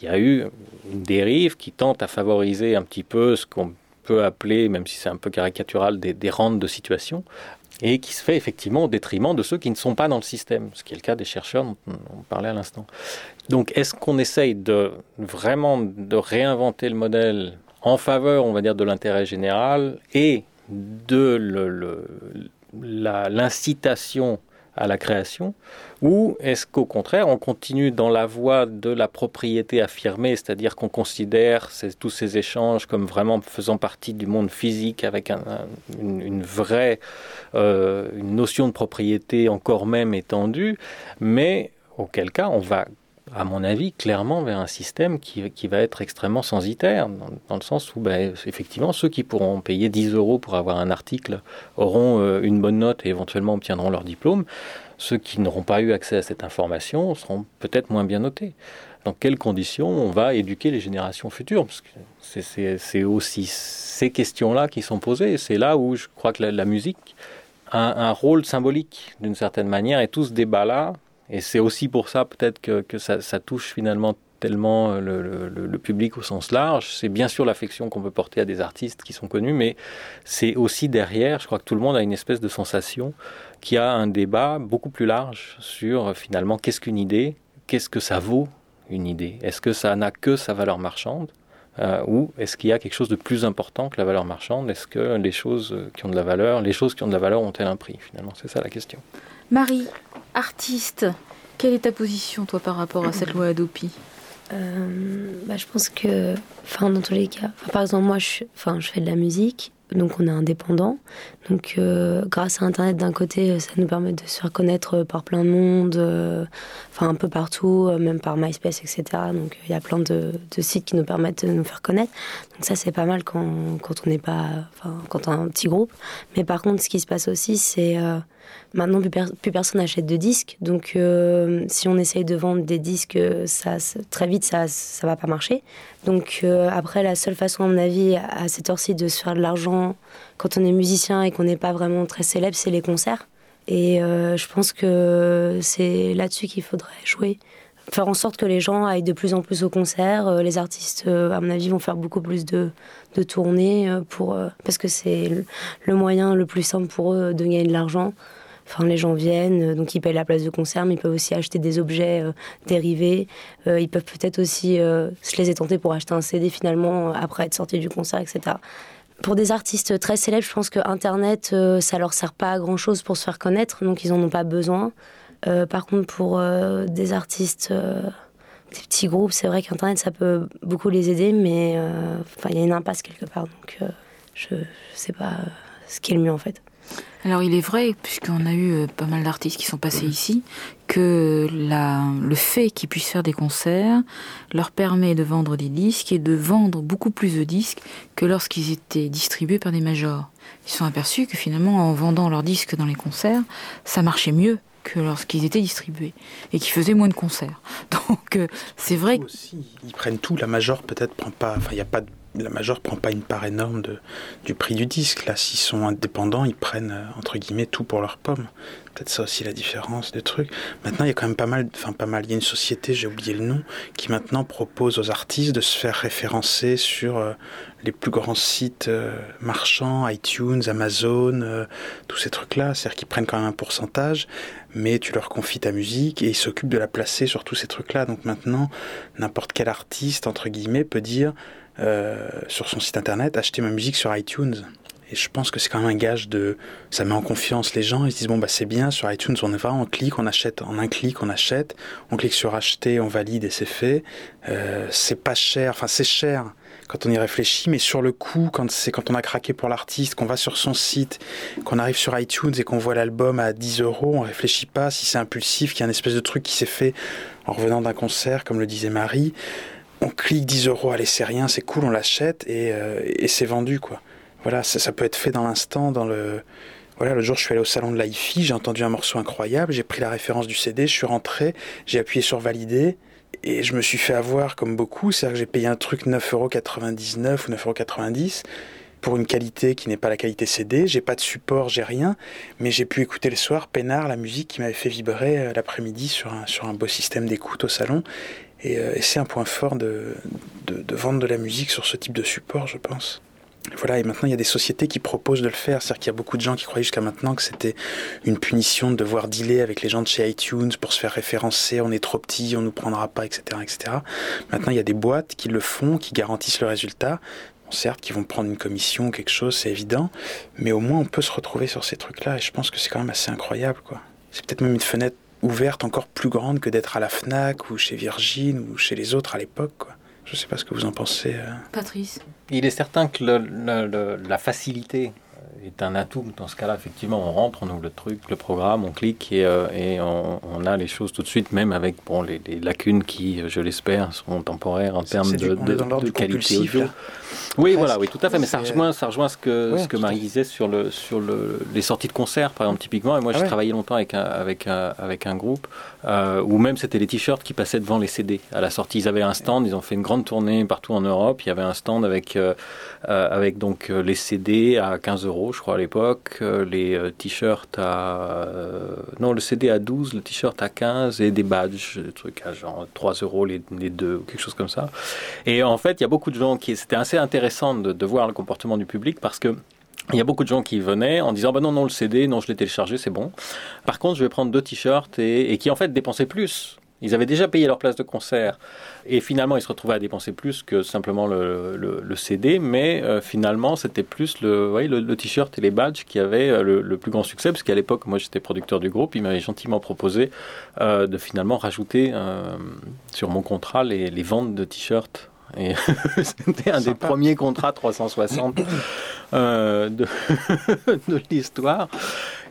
il y a eu une dérive qui tente à favoriser un petit peu ce qu'on peut appeler, même si c'est un peu caricatural, des, des rentes de situation, et qui se fait effectivement au détriment de ceux qui ne sont pas dans le système, ce qui est le cas des chercheurs dont on parlait à l'instant. Donc est-ce qu'on essaye de vraiment de réinventer le modèle en faveur, on va dire, de l'intérêt général et de l'incitation à la création Ou est-ce qu'au contraire, on continue dans la voie de la propriété affirmée, c'est-à-dire qu'on considère tous ces échanges comme vraiment faisant partie du monde physique avec une, vraie euh, une notion de propriété encore même étendue, mais auquel cas on va à mon avis, clairement vers un système qui, qui va être extrêmement censitaire, dans, le sens où, ben, effectivement, ceux qui pourront payer 10 euros pour avoir un article auront euh, une bonne note et éventuellement obtiendront leur diplôme. Ceux qui n'auront pas eu accès à cette information seront peut-être moins bien notés. Dans quelles conditions on va éduquer les générations futures? C'est aussi ces questions-là qui sont posées. C'est là où je crois que la, musique a un rôle symbolique, d'une certaine manière, et tout ce débat-là et c'est aussi pour ça peut-être que, ça, touche finalement tellement euh, le, public au sens large. C'est bien sûr l'affection qu'on peut porter à des artistes qui sont connus, mais c'est aussi derrière, je crois que tout le monde a une espèce de sensation qui a un débat beaucoup plus large sur finalement qu'est-ce qu'une idée, qu'est-ce que ça vaut une idée? Est-ce que ça n'a que sa valeur marchande? Euh, ou est-ce qu'il y a quelque chose de plus important que la valeur marchande? Est-ce que les choses qui ont de la valeur, les choses qui ont de la valeur ont-elles un prix finalement? C'est ça la question. Marie, artiste, quelle est ta position, toi, par rapport à cette loi Adopi? Euh, bah, Je pense que, enfin, dans tous les cas, par exemple, moi, je, fais de la musique, donc on est indépendant. Donc, euh, grâce à Internet, d'un côté, ça nous permet de se faire connaître par plein de monde, euh, enfin, un peu partout, même par MySpace, etc. Donc, il y a plein de, sites qui nous permettent de nous faire connaître. Donc, ça, c'est pas mal quand, quand on n'est pas, quand on a un petit groupe. Mais par contre, ce qui se passe aussi, c'est Maintenant, plus, personne n'achète de disques. Donc, euh, si on essaye de vendre des disques, ça, très vite, ça ne va pas marcher. Donc, euh, après, la seule façon, à mon avis, à cette heure-ci, de se faire de l'argent quand on est musicien et qu'on n'est pas vraiment très célèbre, c'est les concerts. Et euh, je pense que c'est là-dessus qu'il faudrait jouer. Faire en sorte que les gens aillent de plus en plus aux concerts. Les artistes, à mon avis, vont faire beaucoup plus de, de tournées pour, parce que c'est le moyen le plus simple pour eux de gagner de l'argent. Enfin, les gens viennent, euh, donc ils payent la place de concert, mais ils peuvent aussi acheter des objets euh, dérivés. Euh, ils peuvent peut-être aussi, je les ai tentés pour acheter un CD finalement après être sortis du concert, etc. Pour des artistes très célèbres, je pense que Internet, ça leur sert pas à grand chose pour se faire connaître, donc ils en ont pas besoin. par contre, pour des artistes, des petits groupes, c'est vrai qu'Internet, ça peut beaucoup les aider, mais il y a une impasse quelque part, donc je, ne sais pas ce qui est le mieux en fait. Alors il est vrai, puisqu'on a eu euh, pas mal d'artistes qui sont passés ici, que la, le fait qu'ils puissent faire des concerts leur permet de vendre des disques et de vendre beaucoup plus de disques que lorsqu'ils étaient distribués par des majors. Ils sont aperçus que finalement en vendant leurs disques dans les concerts, ça marchait mieux que lorsqu'ils étaient distribués et qu'ils faisaient moins de concerts. Donc euh, c'est vrai. Aussi, ils prennent tout. La major peut-être prend pas. Enfin, il n'y a pas de la major prend pas une part énorme de, du prix du disque. Là, s'ils sont indépendants, ils prennent euh, entre guillemets tout pour leur pomme. Peut-être ça aussi la différence des trucs. Maintenant, il y a quand même pas mal, enfin pas mal. Il y a une société, j'ai oublié le nom, qui maintenant propose aux artistes de se faire référencer sur euh, les plus grands sites euh, marchands, iTunes, Amazon, tous ces trucs-là. C'est-à-dire qu'ils prennent quand même un pourcentage, mais tu leur confies ta musique et ils s'occupent de la placer sur tous ces trucs-là. Donc maintenant, n'importe quel artiste entre guillemets peut dire sur son site internet, acheter ma musique sur iTunes. Et je pense que c'est quand même un gage de. Ça met en confiance les gens. Ils se disent bon, bah c'est bien, sur iTunes, on va, on clique, on achète. En un clic, on achète. On clique sur acheter, on valide et c'est fait. Euh, c'est pas cher. Enfin, c'est cher quand on y réfléchit, mais sur le coup, quand c'est quand on a craqué pour l'artiste, qu'on va sur son site, qu'on arrive sur iTunes et qu'on voit l'album à 10 euros, on réfléchit pas si c'est impulsif, qu'il y a un espèce de truc qui s'est fait en revenant d'un concert, comme le disait Marie on clique 10 euros, allez, c'est rien, c'est cool, on l'achète et, euh, et c'est vendu, quoi. Voilà, ça, ça, peut être fait dans l'instant, dans le. Voilà, le jour, je suis allé au salon de l'IFI, j'ai entendu un morceau incroyable, j'ai pris la référence du CD, je suis rentré, j'ai appuyé sur valider et je me suis fait avoir comme beaucoup, c'est-à-dire que j'ai payé un truc 9,99€ ou 9,90€ pour une qualité qui n'est pas la qualité CD. J'ai pas de support, j'ai rien, mais j'ai pu écouter le soir peinard la musique qui m'avait fait vibrer euh, l'après-midi sur un, sur un beau système d'écoute au salon. Et, euh, c'est un point fort de, vendre de la musique sur ce type de support, je pense. Voilà, et maintenant il y a des sociétés qui proposent de le faire. C'est-à-dire qu'il y a beaucoup de gens qui croyaient jusqu'à maintenant que c'était une punition de devoir dealer avec les gens de chez iTunes pour se faire référencer, on est trop petit, on nous prendra pas, etc., etc. Maintenant il y a des boîtes qui le font, qui garantissent le résultat certes, qui vont prendre une commission, quelque chose, c'est évident, mais au moins on peut se retrouver sur ces trucs-là, et je pense que c'est quand même assez incroyable, quoi. C'est peut-être même une fenêtre ouverte encore plus grande que d'être à la FNAC ou chez Virgin ou chez les autres à l'époque, quoi. Je ne sais pas ce que vous en pensez. Euh. Patrice Il est certain que la facilité est un atout. Dans ce cas-là, effectivement, on rentre, on ouvre le truc, le programme, on clique et, euh, et on, a les choses tout de suite, même avec bon, les, lacunes qui, je l'espère, sont temporaires en termes de, de, qualité audio. Oui, voilà, oui, tout à fait. Mais ça rejoint, ça rejoint ce que, ce que Marie disait sur, le, sur le, les sorties de concerts, par exemple, typiquement. Et moi, j'ai ah travaillé longtemps avec un, avec un, avec un groupe euh, où même c'était les t-shirts qui passaient devant les CD. À la sortie, ils avaient un stand, ils ont fait une grande tournée partout en Europe. Il y avait un stand avec, euh, avec donc les CD à 15 euros je crois, à l'époque. Euh, les euh, t-shirts à. Euh, non, le CD à 12, le t-shirt à 15 et des badges, des trucs à genre 3 euros les, les deux, quelque chose comme ça. Et en fait, il y a beaucoup de gens qui. C'était assez intéressant de, voir le comportement du public parce que. Il y a beaucoup de gens qui venaient en disant bah non non le CD non je l'ai téléchargé c'est bon. Par contre je vais prendre deux t-shirts et, qui en fait dépensaient plus ils avaient déjà payé leur place de concert et finalement ils se retrouvaient à dépenser plus que simplement le, le, CD, mais euh, finalement c'était plus le, le, t-shirt et les badges qui avaient euh, le, plus grand succès, parce qu'à l'époque moi j'étais producteur du groupe, ils m'avaient gentiment proposé euh, de finalement rajouter sur mon contrat les ventes de t-shirts. Et c'était un des premiers contrats 360 de, de l'histoire.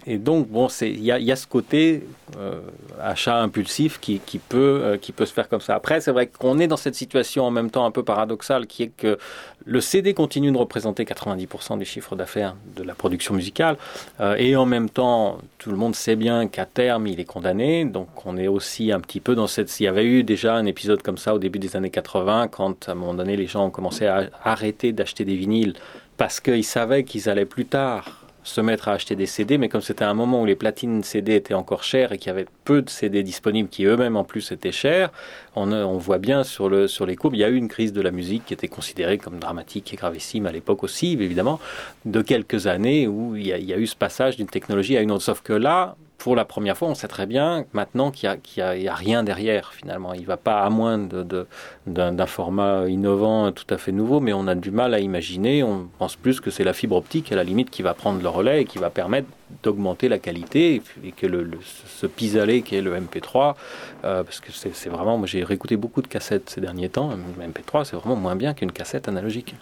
Et donc, bon, il y a, ce côté euh, achat impulsif qui, qui, peut, euh, qui peut se faire comme ça. Après, c'est vrai qu'on est dans cette situation en même temps un peu paradoxale qui est que le CD continue de représenter 90% des chiffres d'affaires de la production musicale. Euh, et en même temps, tout le monde sait bien qu'à terme, il est condamné. Donc, on est aussi un petit peu dans cette. S'il y avait eu déjà un épisode comme ça au début des années 80, quand à un moment donné, les gens ont commencé à arrêter d'acheter des vinyles parce qu'ils savaient qu'ils allaient plus tard se mettre à acheter des CD, mais comme c'était un moment où les platines CD étaient encore chères et qu'il y avait peu de CD disponibles qui eux-mêmes en plus étaient chers, on, on, voit bien sur les courbes, il y a eu une crise de la musique qui était considérée comme dramatique et gravissime à l'époque aussi, évidemment, de quelques années où il y a, il y a eu ce passage d'une technologie à une autre. Sauf que là, pour la première fois, on sait très bien maintenant qu'il n'y a, a, rien derrière finalement. Il ne va pas à moins d'un format innovant tout à fait nouveau, mais on a du mal à imaginer. On pense plus que c'est la fibre optique à la limite qui va prendre le relais et qui va permettre d'augmenter la qualité et que le, ce pis-aller qui est le MP3, euh, parce que c'est vraiment, moi j'ai réécouté beaucoup de cassettes ces derniers temps, le MP3 c'est vraiment moins bien qu'une cassette analogique.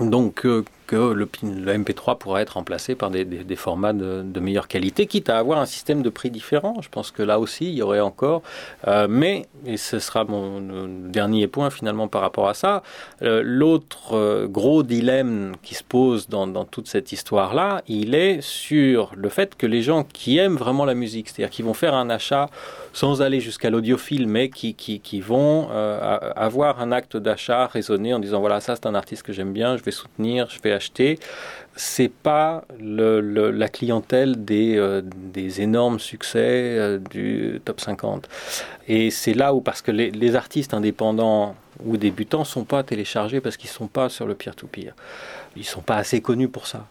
Donc euh, que le, le, MP3 pourra être remplacé par des, des, formats de, de, meilleure qualité, quitte à avoir un système de prix différent. Je pense que là aussi il y aurait encore, euh, mais, et ce sera mon dernier point finalement par rapport à ça, l'autre gros dilemme qui se pose dans, dans toute cette histoire-là, il est sur le fait que les gens qui aiment vraiment la musique, c'est-à-dire qui vont faire un achat sans aller jusqu'à l'audiophile, mais qui, vont euh, avoir un acte d'achat raisonné en disant voilà, ça c'est un artiste que j'aime bien, je vais soutenir, je vais acheter. C'est pas la clientèle des, euh, énormes succès euh, du top 50. Et c'est là où, parce que les, artistes indépendants ou débutants sont pas téléchargés parce qu'ils sont pas sur le peer-to-peer. Ils sont pas assez connus pour ça.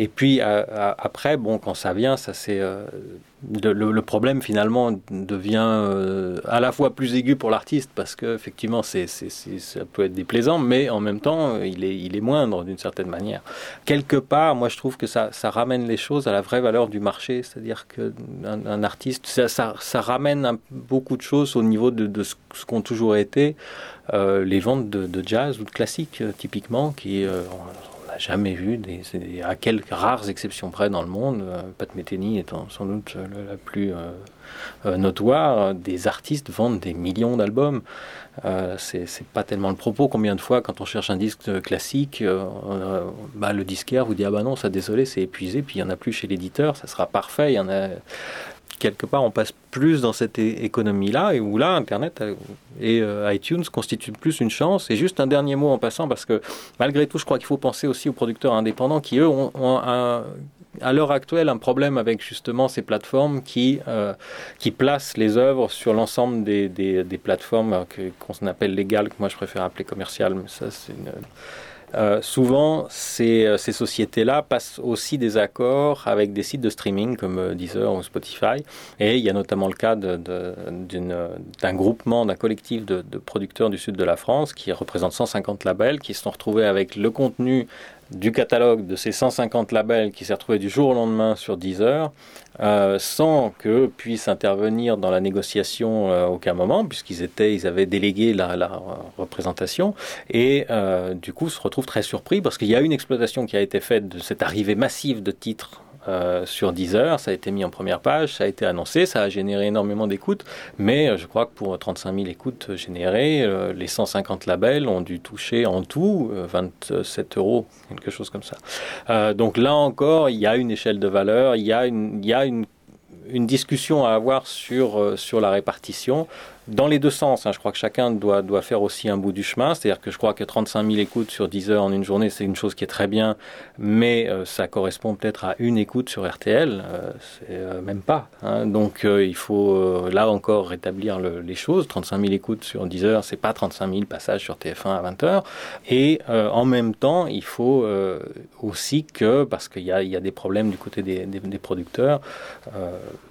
Et puis après, bon, quand ça vient, ça c'est euh, le, problème finalement devient euh, à la fois plus aigu pour l'artiste parce que effectivement ça peut être déplaisant, mais en même temps il est, il est moindre d'une certaine manière. Quelque part, moi je trouve que ça, ramène les choses à la vraie valeur du marché, c'est-à-dire que un, artiste, ça, ramène beaucoup de choses au niveau de, de ce, qu'ont toujours été euh, les ventes de, de, jazz ou de classique typiquement qui jamais vu, des, à quelques rares exceptions près dans le monde, euh, Pat Metheny étant sans doute la plus euh, euh, notoire, des artistes vendent des millions d'albums. C'est pas tellement le propos. Combien de fois, quand on cherche un disque classique, bah, le disquaire vous dit Ah bah non, ça désolé, c'est épuisé, puis il n'y en a plus chez l'éditeur, ça sera parfait. Il y en a quelque part, on passe plus dans cette économie-là, et où là, Internet et iTunes constituent plus une chance. Et juste un dernier mot en passant, parce que malgré tout, je crois qu'il faut penser aussi aux producteurs indépendants qui, eux, ont, à l'heure actuelle un problème avec justement ces plateformes qui, euh, qui placent les œuvres sur l'ensemble des, des, plateformes euh, qu'on appelle légales, que moi je préfère appeler commerciales, mais ça c'est euh, souvent, ces, ces sociétés-là passent aussi des accords avec des sites de streaming comme Deezer ou Spotify. Et il y a notamment le cas d'un groupement, d'un collectif de, producteurs du sud de la France qui représente 150 labels qui se sont retrouvés avec le contenu du catalogue de ces 150 labels qui s'est retrouvé du jour au lendemain sur Deezer, euh, sans que puisse intervenir dans la négociation euh, aucun moment, puisqu'ils avaient délégué la, la représentation, et euh, du coup se retrouvent très surpris parce qu'il y a une exploitation qui a été faite de cette arrivée massive de titres euh, sur Deezer, ça a été mis en première page, ça a été annoncé, ça a généré énormément d'écoutes, mais euh, je crois que pour 35 000 écoutes générées, euh, les 150 labels ont dû toucher en tout 27 euros, quelque chose comme ça. donc là encore, il y a une échelle de valeur, il y a une, une discussion à avoir sur, sur la répartition dans les deux sens. Hein. Je crois que chacun doit, doit faire aussi un bout du chemin. C'est-à-dire que je crois que 35 000 écoutes sur 10 heures en une journée, c'est une chose qui est très bien, mais euh, ça correspond peut-être à une écoute sur RTL. Euh, c'est euh, même pas. Hein. Donc il faut là encore rétablir les choses. 35 000 écoutes sur 10 heures, c'est pas 35 000 passages sur TF1 à 20 heures. Et en même temps, il faut aussi que, parce qu'il y a, y a, des problèmes du côté des, producteurs,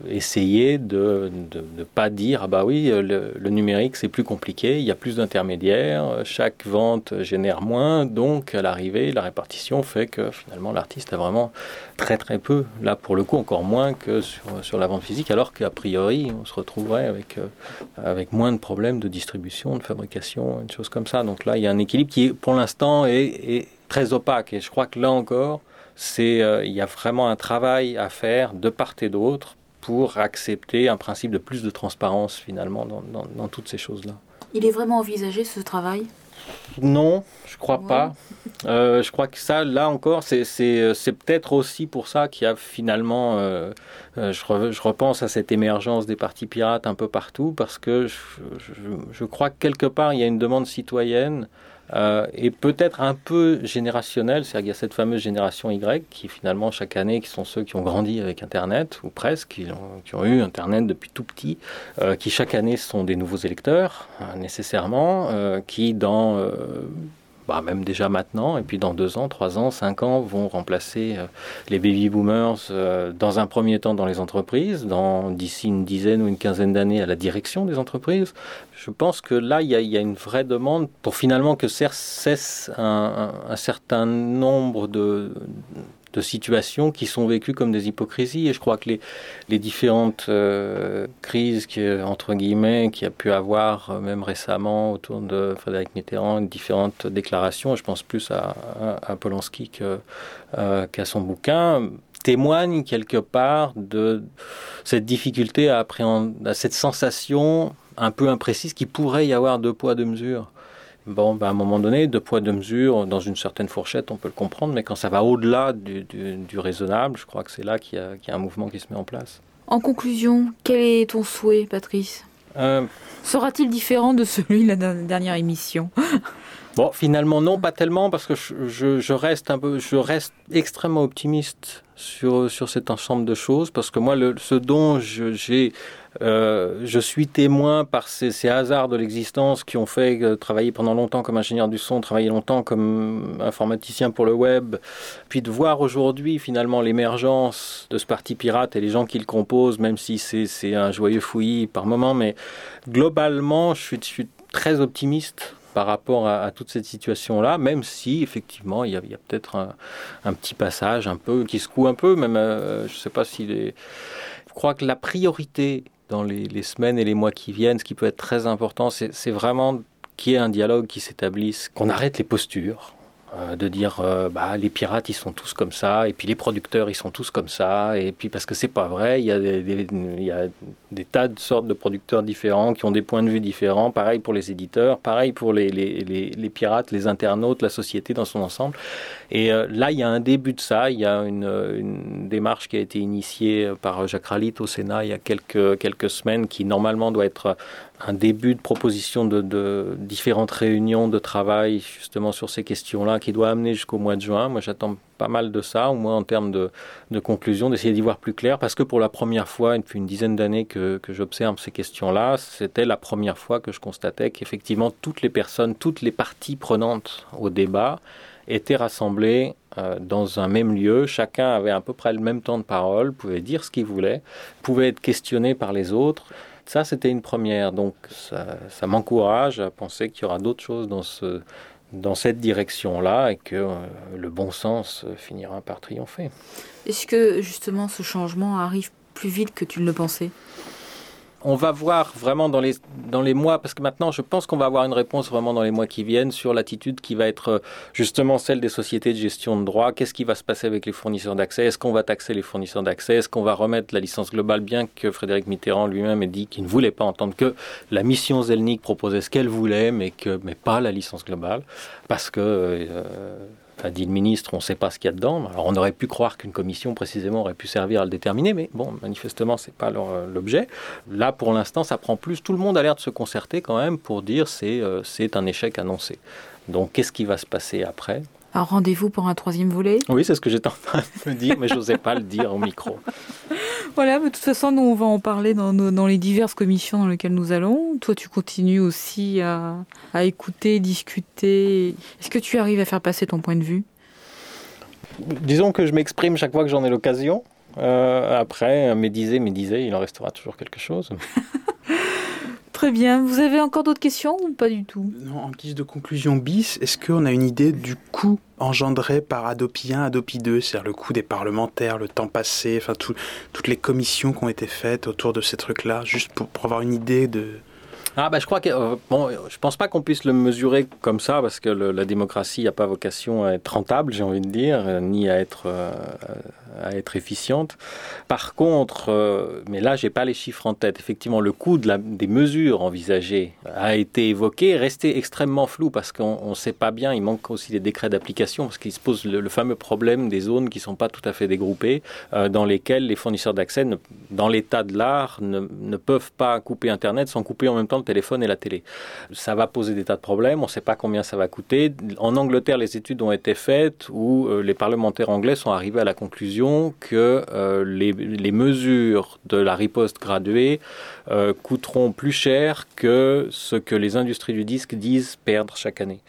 essayer de ne pas dire, ah bah oui, le, le numérique, c'est plus compliqué, il y a plus d'intermédiaires, chaque vente génère moins, donc à l'arrivée, la répartition fait que finalement l'artiste a vraiment très très peu, là pour le coup encore moins que sur, sur la vente physique, alors qu'a priori on se retrouverait avec, euh, avec moins de problèmes de distribution, de fabrication, une chose comme ça. Donc là il y a un équilibre qui pour l'instant est, très opaque et je crois que là encore, c'est euh, il y a vraiment un travail à faire de part et d'autre pour accepter un principe de plus de transparence finalement dans, toutes ces choses-là. Il est vraiment envisagé ce travail? Non, je crois pas. Euh, je crois que ça, là encore, c'est peut-être aussi pour ça qu'il y a finalement, euh, euh, je, je, repense à cette émergence des partis pirates un peu partout, parce que je, je crois que quelque part, il y a une demande citoyenne euh, et peut-être un peu générationnel, c'est-à-dire qu'il y a cette fameuse génération Y qui finalement chaque année, qui sont ceux qui ont grandi avec Internet, ou presque, qui ont, eu Internet depuis tout petit, euh, qui chaque année sont des nouveaux électeurs, euh, nécessairement, euh, qui dans bah, même déjà maintenant, et puis dans deux ans, trois ans, cinq ans, vont remplacer euh, les baby boomers euh, dans un premier temps dans les entreprises, dans d'ici une dizaine ou une quinzaine d'années à la direction des entreprises. Je pense que là, il y y a une vraie demande pour finalement que cesse un, un, certain nombre de situations qui sont vécues comme des hypocrisies. Et je crois que les, les différentes euh, crises, qui, entre guillemets, qu'il y a pu avoir, euh, même récemment, autour de Frédéric Mitterrand, différentes déclarations, je pense plus à, à, à Polanski euh, qu'à son bouquin, témoignent quelque part de cette difficulté à appréhender, à cette sensation un peu imprécise qui pourrait y avoir deux poids, deux mesures. Bon, ben à un moment donné, deux poids, deux mesures, dans une certaine fourchette, on peut le comprendre, mais quand ça va au-delà du, du, du, raisonnable, je crois que c'est là qu'il y, qu y, a un mouvement qui se met en place. En conclusion, quel est ton souhait, Patrice? Euh... Sera-t-il différent de celui de la dernière émission? Bon, finalement, non, pas tellement, parce que je, je, je, reste un peu, je reste extrêmement optimiste sur, sur cet ensemble de choses, parce que moi, le, ce dont j'ai euh, je suis témoin par ces, hasards de l'existence qui ont fait euh, travailler pendant longtemps comme ingénieur du son, travailler longtemps comme informaticien pour le web, puis de voir aujourd'hui finalement l'émergence de ce parti pirate et les gens qui le composent, même si c'est un joyeux fouillis par moment, mais globalement, je je suis très optimiste par rapport à, toute cette situation-là, même si effectivement il y a, peut-être un, un, petit passage un peu qui secoue un peu, même euh, je ne sais pas s'il est. Je crois que la priorité dans les, les, semaines et les mois qui viennent, ce qui peut être très important, c'est vraiment qu'il y ait un dialogue qui s'établisse, qu'on arrête les postures. Euh, de dire euh, bah, les pirates ils sont tous comme ça et puis les producteurs ils sont tous comme ça et puis parce que c'est pas vrai il y, a des, tas de sortes de producteurs différents qui ont des points de vue différents. Pareil pour les éditeurs pareil pour les, pirates les internautes la société dans son ensemble. Et euh, là il y a un début de ça il y a une, démarche qui a été initiée par Jacques Ralit au Sénat il y a quelques semaines qui normalement doit être un début de proposition de, de, différentes réunions de travail justement sur ces questions-là qui doit amener jusqu'au mois de juin. Moi, j'attends pas mal de ça, au moins en termes de, de conclusion, d'essayer d'y voir plus clair, parce que pour la première fois, depuis une dizaine d'années que, que j'observe ces questions-là, c'était la première fois que je constatais qu'effectivement toutes les personnes, toutes les parties prenantes au débat étaient rassemblées euh, dans un même lieu. Chacun avait à peu près le même temps de parole, pouvait dire ce qu'il voulait, pouvait être questionné par les autres. Ça, c'était une première. Donc, ça, m'encourage à penser qu'il y aura d'autres choses dans, ce, dans cette direction-là et que euh, le bon sens finira par triompher. Est-ce que, justement, ce changement arrive plus vite que tu ne le pensais? On va voir vraiment dans les, dans les mois, parce que maintenant je pense qu'on va avoir une réponse vraiment dans les mois qui viennent sur l'attitude qui va être justement celle des sociétés de gestion de droit. Qu'est-ce qui va se passer avec les fournisseurs d'accès? Est-ce qu'on va taxer les fournisseurs d'accès? Est-ce qu'on va remettre la licence globale Bien que Frédéric Mitterrand lui-même ait dit qu'il ne voulait pas entendre que la mission Zelnik proposait ce qu'elle voulait, mais, que, mais pas la licence globale, parce que... Euh, a dit le ministre, on ne sait pas ce qu'il y a dedans. Alors on aurait pu croire qu'une commission précisément aurait pu servir à le déterminer, mais bon, manifestement, ce n'est pas l'objet. Là, pour l'instant, ça prend plus. Tout le monde a l'air de se concerter quand même pour dire c'est euh, c'est un échec annoncé. Donc qu'est-ce qui va se passer après? Un rendez-vous pour un troisième volet? Oui, c'est ce que j'étais en train de me dire, mais je n'osais pas le dire au micro. Voilà, mais de toute façon, nous, on va en parler dans, nos, dans les diverses commissions dans lesquelles nous allons. Toi, tu continues aussi à, à écouter, discuter. Est-ce que tu arrives à faire passer ton point de vue? Disons que je m'exprime chaque fois que j'en ai l'occasion. Euh, après, médiser, médiser, il en restera toujours quelque chose. Très bien. Vous avez encore d'autres questions ou pas du tout? En guise de conclusion bis, est-ce qu'on a une idée du coût engendré par Adopi 1, Adopi 2, c'est-à-dire le coût des parlementaires, le temps passé, enfin tout, toutes les commissions qui ont été faites autour de ces trucs-là, juste pour avoir une idée de, ah bah je crois que euh, bon, je pense pas qu'on puisse le mesurer comme ça parce que la démocratie n'a pas vocation à être rentable, j'ai envie de dire, euh, ni à être euh, à être efficiente. Par contre, mais là j'ai pas les chiffres en tête. Effectivement, le coût des mesures envisagées a été évoqué, resté extrêmement flou parce qu'on ne sait pas bien. Il manque aussi des décrets d'application parce qu'il se pose le, le, fameux problème des zones qui sont pas tout à fait dégroupées, dans lesquelles les fournisseurs d'accès, dans l'état de l'art, ne, ne peuvent pas couper Internet sans couper en même temps le téléphone et la télé. Ça va poser des tas de problèmes. On ne sait pas combien ça va coûter. En Angleterre, les études ont été faites où euh, les parlementaires anglais sont arrivés à la conclusion que euh, les, mesures de la riposte graduée euh, coûteront plus cher que ce que les industries du disque disent perdre chaque année.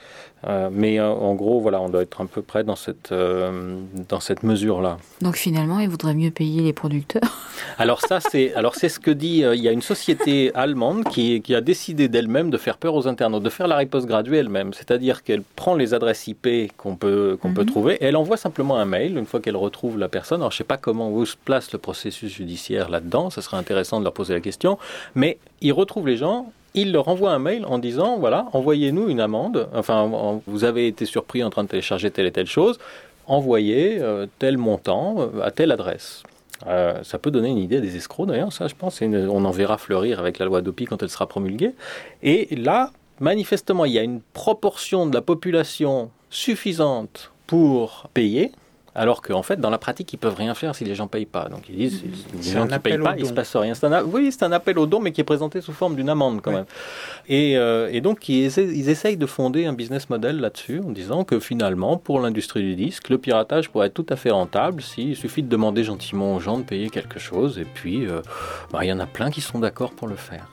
Euh, mais euh, en gros, voilà, on doit être un peu près dans cette, euh, dans cette mesure-là. Donc finalement, il vaudrait mieux payer les producteurs Alors ça, c'est alors c'est ce que dit, il y a une société allemande qui, qui a décidé d'elle-même de faire peur aux internautes, de faire la riposte graduée elle-même. C'est-à-dire qu'elle prend les adresses IP qu'on peut, qu'on mm -hmm. peut trouver et elle envoie simplement un mail une fois qu'elle retrouve la personne. Alors je ne sais pas comment où se place le processus judiciaire là-dedans, ce serait intéressant de leur poser la question, mais ils retrouvent les gens il leur envoie un mail en disant voilà, envoyez-nous une amende. Enfin, vous avez été surpris en train de télécharger telle et telle chose. Envoyez euh, tel montant euh, à telle adresse. Euh, ça peut donner une idée des escrocs d'ailleurs, ça je pense. Une, on en verra fleurir avec la loi d'OPI quand elle sera promulguée. Et là, manifestement, il y a une proportion de la population suffisante pour payer, alors qu'en fait, dans la pratique, ils peuvent rien faire si les gens payent pas. Donc ils disent, les gens qui payent pas, il se passe rien. Un, oui, c'est un appel au don, mais qui est présenté sous forme d'une amende quand oui. même. Et, euh, et donc ils, essaient, ils essayent de fonder un business model là-dessus, en disant que finalement, pour l'industrie du disque, le piratage pourrait être tout à fait rentable s'il suffit de demander gentiment aux gens de payer quelque chose. Et puis, euh, bah, il y en a plein qui sont d'accord pour le faire.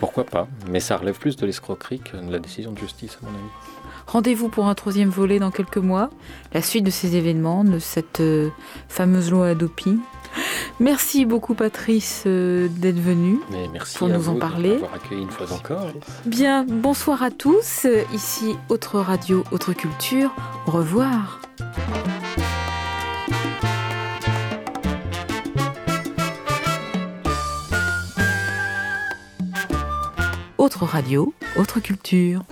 Pourquoi pas? Mais ça relève plus de l'escroquerie que de la décision de justice, à mon avis. Rendez-vous pour un troisième volet dans quelques mois, la suite de ces événements, de cette euh, fameuse loi Adopi. Merci beaucoup Patrice euh, d'être venu pour nous en parler. Une fois encore. Bien, bonsoir à tous. Ici Autre Radio, Autre Culture. Au revoir. Autre radio, autre culture.